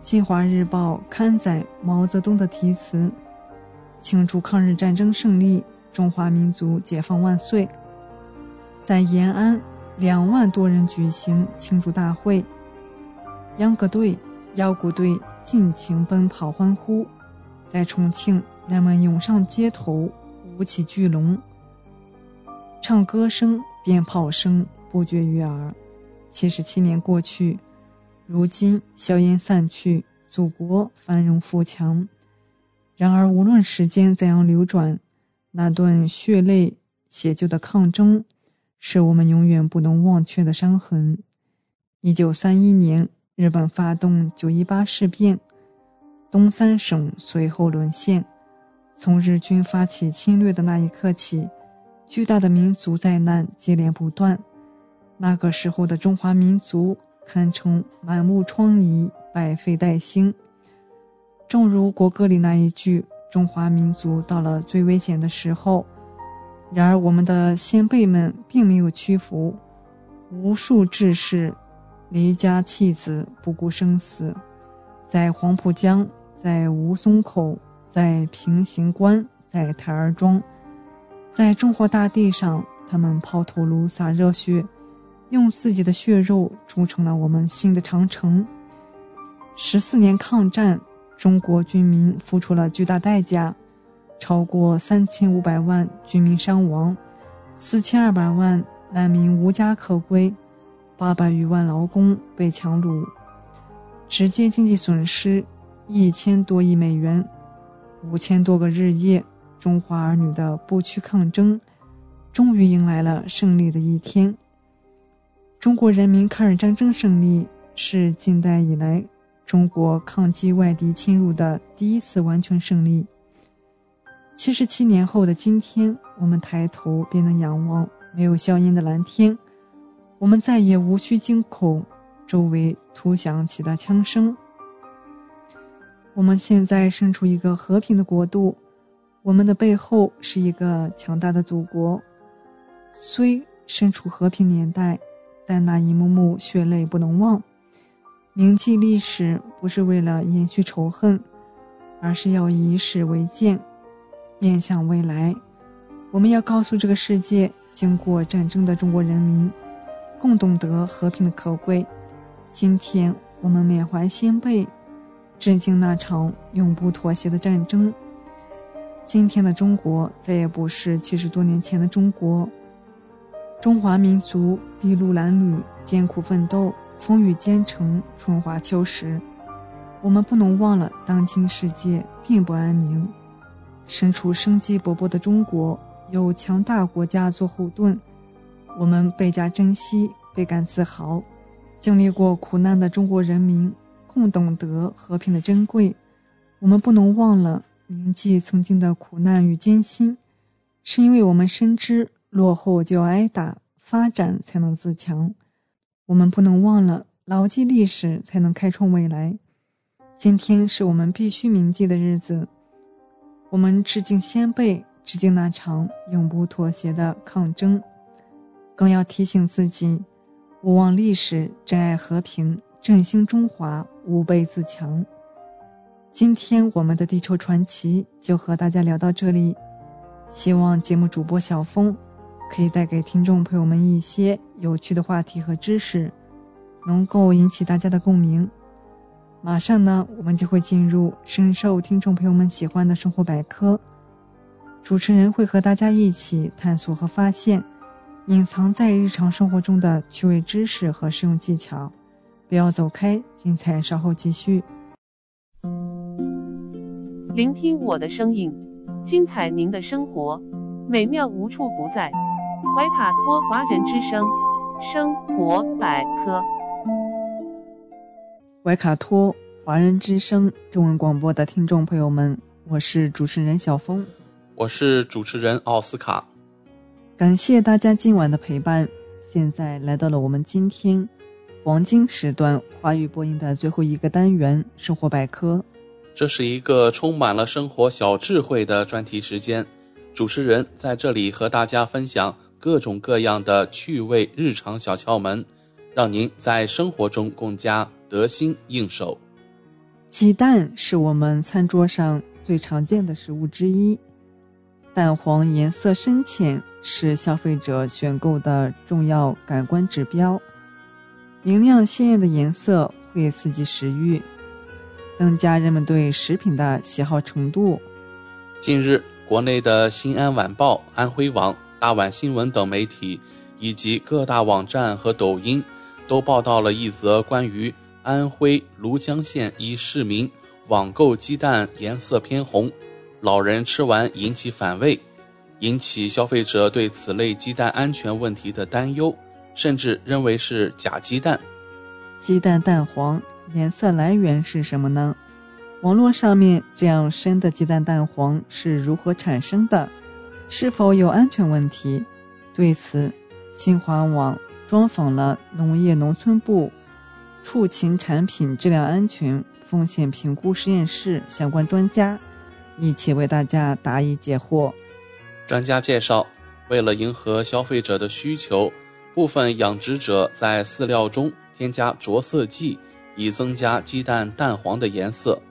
新华日报》刊载毛泽东的题词，庆祝抗日战争胜利，中华民族解放万岁。在延安。两万多人举行庆祝大会，秧歌队、腰鼓队尽情奔跑欢呼。在重庆，人们涌上街头，舞起巨龙，唱歌声、鞭炮声不绝于耳。七十七年过去，如今硝烟散去，祖国繁荣富强。然而，无论时间怎样流转，那段血泪写就的抗争，是我们永远不能忘却的伤痕。一九三一年，日本发动九一八事变。东三省随后沦陷。从日军发起侵略的那一刻起，巨大的民族灾难接连不断。那个时候的中华民族堪称满目疮痍、百废待兴。正如国歌里那一句：“中华民族到了最危险的时候。”然而，我们的先辈们并没有屈服，无数志士离家弃子，不顾生死，在黄浦江。在吴淞口，在平型关，在台儿庄，在中华大地上，他们抛头颅、洒热血，用自己的血肉筑成了我们新的长城。十四年抗战，中国军民付出了巨大代价，超过三千五百万军民伤亡，四千二百万难民无家可归，八百余万劳工被强掳，直接经济损失。一千多亿美元，五千多个日夜，中华儿女的不屈抗争，终于迎来了胜利的一天。中国人民抗日战争胜利是近代以来中国抗击外敌侵入的第一次完全胜利。七十七年后的今天，我们抬头便能仰望没有硝烟的蓝天，我们再也无需惊恐周围突响起的枪声。我们现在身处一个和平的国度，我们的背后是一个强大的祖国。虽身处和平年代，但那一幕幕血泪不能忘。铭记历史不是为了延续仇恨，而是要以史为鉴，面向未来。我们要告诉这个世界，经过战争的中国人民，共懂得和平的可贵。今天我们缅怀先辈。致敬那场永不妥协的战争。今天的中国再也不是七十多年前的中国。中华民族筚路蓝缕，艰苦奋斗，风雨兼程，春华秋实。我们不能忘了，当今世界并不安宁。身处生机勃勃的中国，有强大国家做后盾，我们倍加珍惜，倍感自豪。经历过苦难的中国人民。更懂得和平的珍贵，我们不能忘了铭记曾经的苦难与艰辛，是因为我们深知落后就要挨打，发展才能自强。我们不能忘了牢记历史，才能开创未来。今天是我们必须铭记的日子，我们致敬先辈，致敬那场永不妥协的抗争，更要提醒自己，勿忘历史，珍爱和平。振兴中华，吾辈自强。今天我们的地球传奇就和大家聊到这里，希望节目主播小峰可以带给听众朋友们一些有趣的话题和知识，能够引起大家的共鸣。马上呢，我们就会进入深受听众朋友们喜欢的生活百科，主持人会和大家一起探索和发现隐藏在日常生活中的趣味知识和实用技巧。不要走开，精彩稍后继续。聆听我的声音，精彩您的生活，美妙无处不在。怀卡托华人之声生活百科。怀卡托华人之声中文广播的听众朋友们，我是主持人小峰，我是主持人奥斯卡。感谢大家今晚的陪伴。现在来到了我们今天。黄金时段华语播音的最后一个单元《生活百科》，这是一个充满了生活小智慧的专题时间。主持人在这里和大家分享各种各样的趣味日常小窍门，让您在生活中更加得心应手。鸡蛋是我们餐桌上最常见的食物之一，蛋黄颜色深浅是消费者选购的重要感官指标。明亮鲜艳的颜色会刺激食欲，增加人们对食品的喜好程度。近日，国内的《新安晚报》、安徽网、大碗新闻等媒体，以及各大网站和抖音，都报道了一则关于安徽庐江县一市民网购鸡蛋颜色偏红，老人吃完引起反胃，引起消费者对此类鸡蛋安全问题的担忧，甚至认为是假鸡蛋。鸡蛋蛋黄颜色来源是什么呢？网络上面这样深的鸡蛋蛋黄是如何产生的？是否有安全问题？对此，新华网专访了农业农村部畜禽产品质量安全风险评估实验室相关专家，一起为大家答疑解惑。专家介绍，为了迎合消费者的需求，部分养殖者在饲料中添加着色剂，以增加鸡蛋蛋黄的颜色。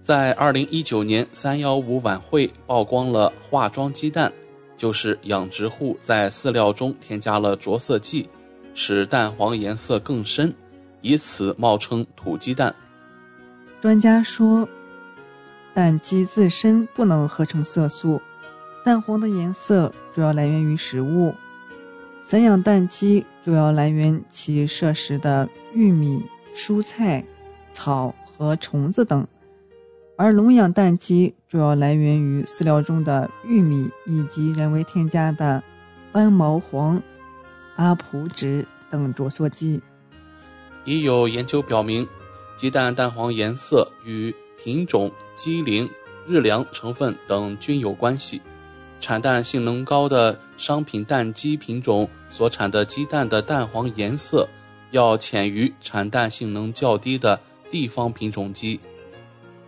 在二零一九年三幺五晚会曝光了化妆鸡蛋，就是养殖户在饲料中添加了着色剂，使蛋黄颜色更深，以此冒称土鸡蛋。专家说，蛋鸡自身不能合成色素，蛋黄的颜色主要来源于食物。散养蛋鸡主要来源其摄食的玉米、蔬菜、草和虫子等。而笼养蛋鸡主要来源于饲料中的玉米以及人为添加的斑毛黄、阿普酯等着色剂。已有研究表明，鸡蛋蛋黄颜色与品种、鸡龄、日粮成分等均有关系。产蛋性能高的商品蛋鸡品种所产的鸡蛋的蛋黄颜色，要浅于产蛋性能较低的地方品种鸡。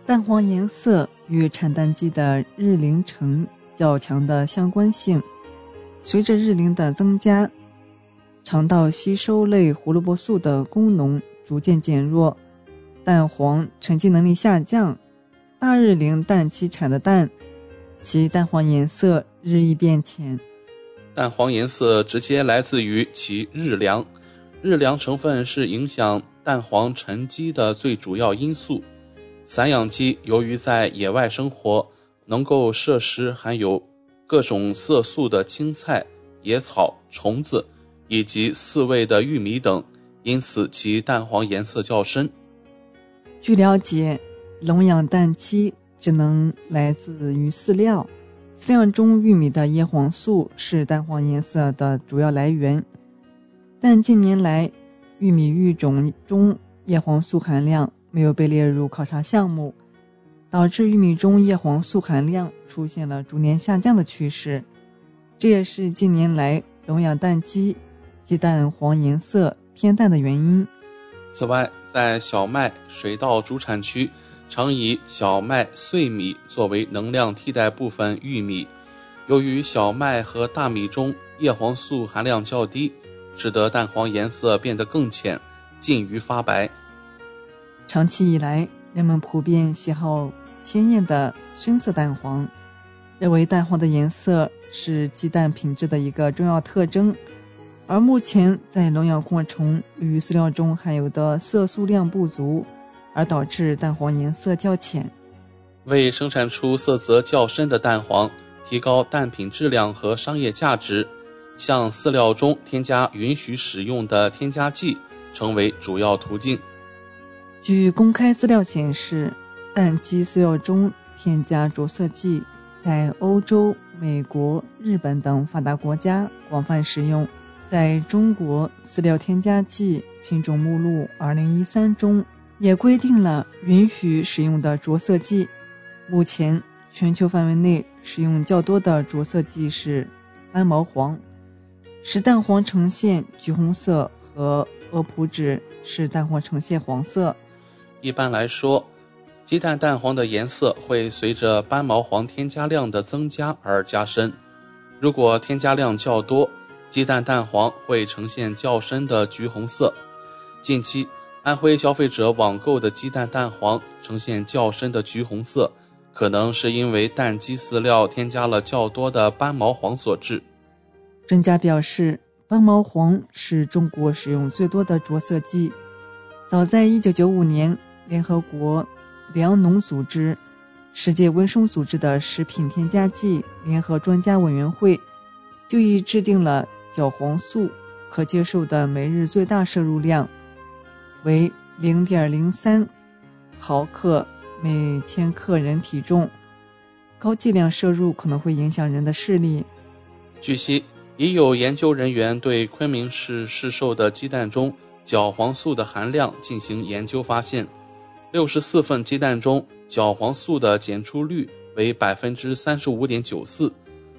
蛋黄颜色与产蛋鸡的日龄呈较强的相关性。随着日龄的增加，肠道吸收类胡萝卜素的功能逐渐减弱，蛋黄沉积能力下降。大日龄蛋鸡产的蛋，其蛋黄颜色日益变浅。蛋黄颜色直接来自于其日粮，日粮成分是影响蛋黄沉积的最主要因素。散养鸡由于在野外生活，能够摄食含有各种色素的青菜、野草、虫子，以及饲喂的玉米等，因此其蛋黄颜色较深。据了解，笼养蛋鸡只能来自于饲料，饲料中玉米的叶黄素是蛋黄颜色的主要来源，但近年来，玉米育种中叶黄素含量。没有被列入考察项目，导致玉米中叶黄素含量出现了逐年下降的趋势。这也是近年来笼养蛋鸡鸡蛋黄颜色偏淡的原因。此外，在小麦、水稻主产区，常以小麦、碎米作为能量替代部分玉米。由于小麦和大米中叶黄素含量较低，使得蛋黄颜色变得更浅，近于发白。长期以来，人们普遍喜好鲜艳的深色蛋黄，认为蛋黄的颜色是鸡蛋品质的一个重要特征。而目前在笼养过程与饲料中含有的色素量不足，而导致蛋黄颜色较浅。为生产出色泽较深的蛋黄，提高蛋品质量和商业价值，向饲料中添加允许使用的添加剂，成为主要途径。据公开资料显示，蛋鸡饲料中添加着色剂在欧洲、美国、日本等发达国家广泛使用。在中国，饲料添加剂品种目录2013中也规定了允许使用的着色剂。目前，全球范围内使用较多的着色剂是斑毛黄，使蛋黄呈现橘红色；和鹅普酯，使蛋黄呈现黄色。一般来说，鸡蛋蛋黄的颜色会随着斑毛黄添加量的增加而加深。如果添加量较多，鸡蛋蛋黄会呈现较深的橘红色。近期，安徽消费者网购的鸡蛋蛋黄呈现较深的橘红色，可能是因为蛋鸡饲料添加了较多的斑毛黄所致。专家表示，斑毛黄是中国使用最多的着色剂。早在1995年，联合国粮农组织、世界卫生组织的食品添加剂联合专家委员会就已制定了角黄素可接受的每日最大摄入量为0.03毫克每千克人体重，高剂量摄入可能会影响人的视力。据悉。已有研究人员对昆明市市售的鸡蛋中角黄素的含量进行研究，发现，六十四份鸡蛋中角黄素的检出率为百分之三十五点九四，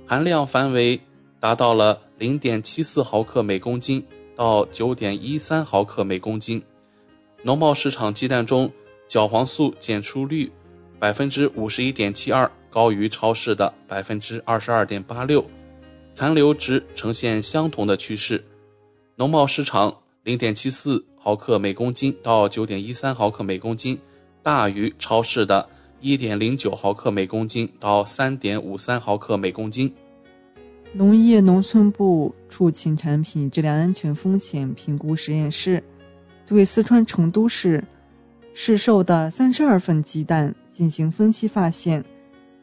含量范围达到了零点七四毫克每公斤到九点一三毫克每公斤。农贸市场鸡蛋中角黄素检出率百分之五十一点七二，高于超市的百分之二十二点八六。残留值呈现相同的趋势，农贸市场零点七四毫克每公斤到九点一三毫克每公斤，大于超市的一点零九毫克每公斤到三点五三毫克每公斤。农业农村部畜禽产品质量安全风险评估实验室对四川成都市市售的三十二份鸡蛋进行分析，发现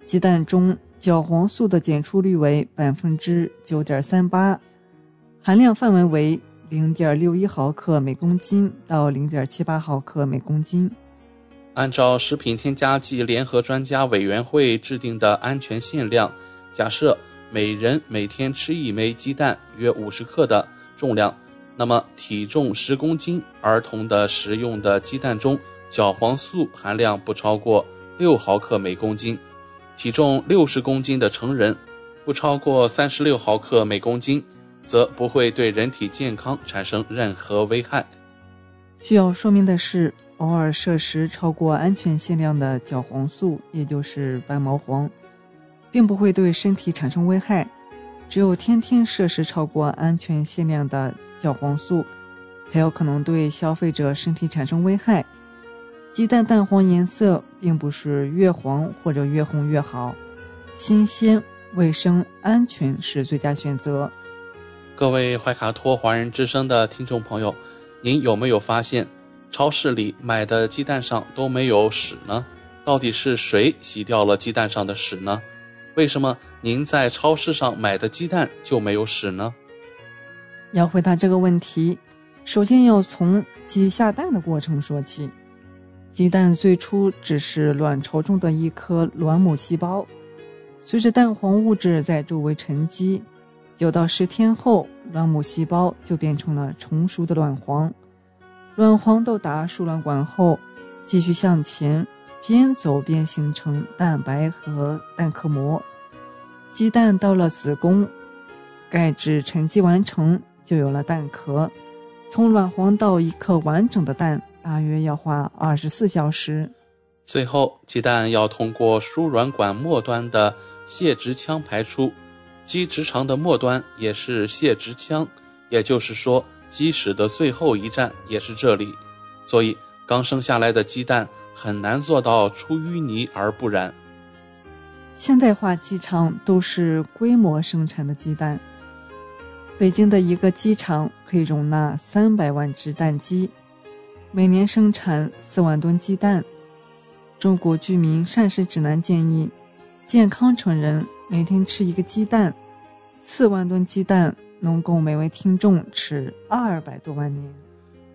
鸡蛋中。角黄素的检出率为百分之九点三八，含量范围为零点六一毫克每公斤到零点七八毫克每公斤。按照食品添加剂联合专家委员会制定的安全限量，假设每人每天吃一枚鸡蛋约五十克的重量，那么体重十公斤儿童的食用的鸡蛋中角黄素含量不超过六毫克每公斤。体重六十公斤的成人，不超过三十六毫克每公斤，则不会对人体健康产生任何危害。需要说明的是，偶尔摄食超过安全限量的角黄素，也就是白毛黄，并不会对身体产生危害。只有天天摄食超过安全限量的角黄素，才有可能对消费者身体产生危害。鸡蛋蛋黄颜色并不是越黄或者越红越好，新鲜、卫生、安全是最佳选择。各位怀卡托华人之声的听众朋友，您有没有发现超市里买的鸡蛋上都没有屎呢？到底是谁洗掉了鸡蛋上的屎呢？为什么您在超市上买的鸡蛋就没有屎呢？要回答这个问题，首先要从鸡下蛋的过程说起。鸡蛋最初只是卵巢中的一颗卵母细胞，随着蛋黄物质在周围沉积，九到十天后，卵母细胞就变成了成熟的卵黄。卵黄到达输卵管后，继续向前，边走边形成蛋白和蛋壳膜。鸡蛋到了子宫，钙质沉积完成，就有了蛋壳。从卵黄到一颗完整的蛋。大约要花二十四小时。最后，鸡蛋要通过输卵管末端的泄殖腔排出，鸡直肠的末端也是泄殖腔，也就是说，鸡屎的最后一站也是这里。所以，刚生下来的鸡蛋很难做到出淤泥而不染。现代化鸡场都是规模生产的鸡蛋，北京的一个鸡场可以容纳三百万只蛋鸡。每年生产四万吨鸡蛋。中国居民膳食指南建议，健康成人每天吃一个鸡蛋。四万吨鸡蛋能供每位听众吃二百多万年。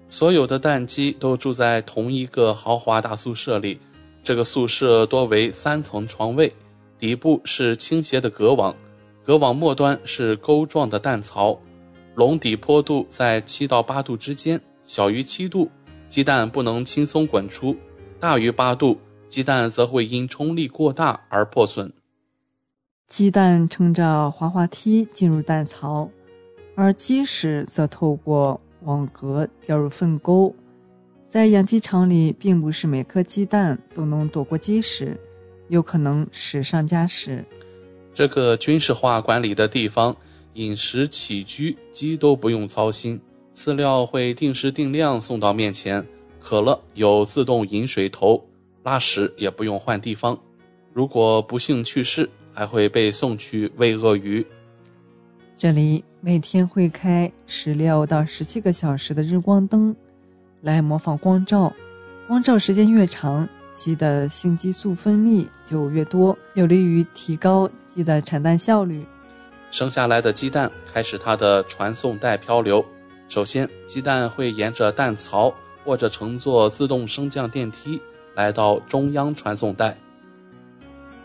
所有的蛋鸡都住在同一个豪华大宿舍里，这个宿舍多为三层床位，底部是倾斜的隔网，隔网末端是钩状的蛋槽，笼底坡度在七到八度之间，小于七度。鸡蛋不能轻松滚出，大于八度，鸡蛋则会因冲力过大而破损。鸡蛋乘着滑滑梯进入蛋槽，而鸡屎则透过网格掉入粪沟。在养鸡场里，并不是每颗鸡蛋都能躲过鸡屎，有可能屎上加屎。这个军事化管理的地方，饮食起居鸡都不用操心。饲料会定时定量送到面前，渴了有自动饮水头，拉屎也不用换地方。如果不幸去世，还会被送去喂鳄鱼。这里每天会开十六到十七个小时的日光灯，来模仿光照。光照时间越长，鸡的性激素分泌就越多，有利于提高鸡的产蛋效率。生下来的鸡蛋开始它的传送带漂流。首先，鸡蛋会沿着蛋槽或者乘坐自动升降电梯来到中央传送带。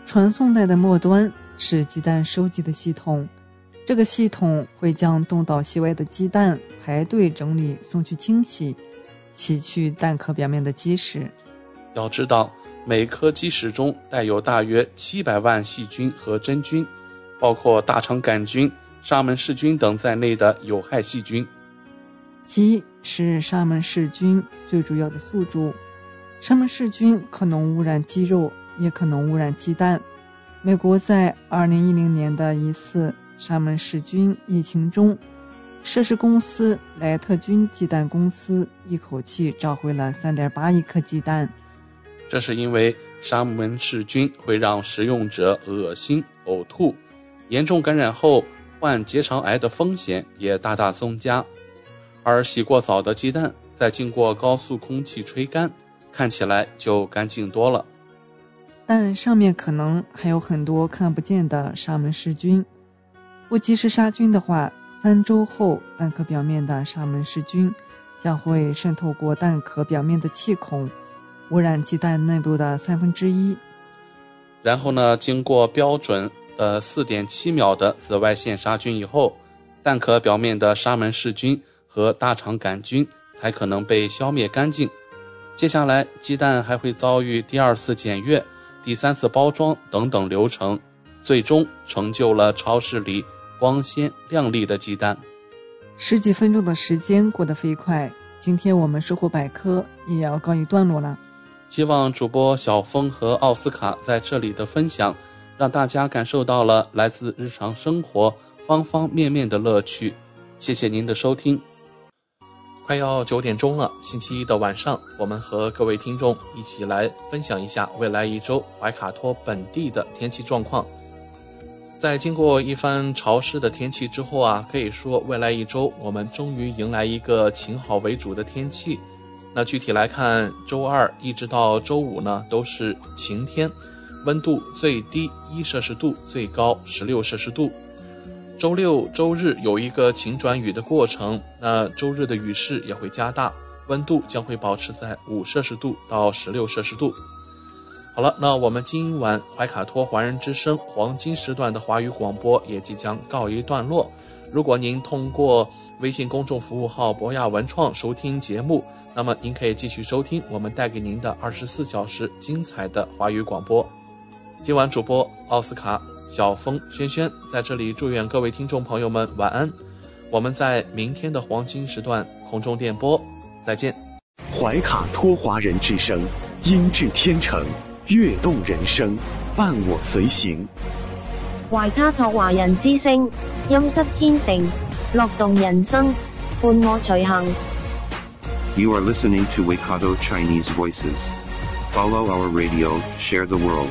传送带的末端是鸡蛋收集的系统，这个系统会将东倒西歪的鸡蛋排队整理，送去清洗，洗去蛋壳表面的积石。要知道，每颗鸡屎中带有大约七百万细菌和真菌，包括大肠杆菌、沙门氏菌等在内的有害细菌。鸡是沙门氏菌最主要的宿主，沙门氏菌可能污染鸡肉，也可能污染鸡蛋。美国在2010年的一次沙门氏菌疫情中，涉事公司莱特菌鸡蛋公司一口气召回了3.8亿颗鸡蛋。这是因为沙门氏菌会让食用者恶心、呕吐，严重感染后患结肠癌的风险也大大增加。而洗过澡的鸡蛋，在经过高速空气吹干，看起来就干净多了。但上面可能还有很多看不见的沙门氏菌，不及时杀菌的话，三周后蛋壳表面的沙门氏菌将会渗透过蛋壳表面的气孔，污染鸡蛋内部的三分之一。然后呢，经过标准的四点七秒的紫外线杀菌以后，蛋壳表面的沙门氏菌。和大肠杆菌才可能被消灭干净。接下来，鸡蛋还会遭遇第二次检阅、第三次包装等等流程，最终成就了超市里光鲜亮丽的鸡蛋。十几分钟的时间过得飞快，今天我们收获百科也要告一段落了。希望主播小峰和奥斯卡在这里的分享，让大家感受到了来自日常生活方方面面的乐趣。谢谢您的收听。快要九点钟了，星期一的晚上，我们和各位听众一起来分享一下未来一周怀卡托本地的天气状况。在经过一番潮湿的天气之后啊，可以说未来一周我们终于迎来一个晴好为主的天气。那具体来看，周二一直到周五呢都是晴天，温度最低一摄氏度，最高十六摄氏度。周六、周日有一个晴转雨的过程，那周日的雨势也会加大，温度将会保持在五摄氏度到十六摄氏度。好了，那我们今晚怀卡托华人之声黄金时段的华语广播也即将告一段落。如果您通过微信公众服务号博雅文创收听节目，那么您可以继续收听我们带给您的二十四小时精彩的华语广播。今晚主播奥斯卡。小峰、轩轩在这里祝愿各位听众朋友们晚安。我们在明天的黄金时段空中电波再见。怀卡托华人之声，音质天成，悦动人生，伴我随行。怀卡托华人之声，音质天成，乐动人生，伴我随行。You are listening to Waikato Chinese Voices. Follow our radio, share the world.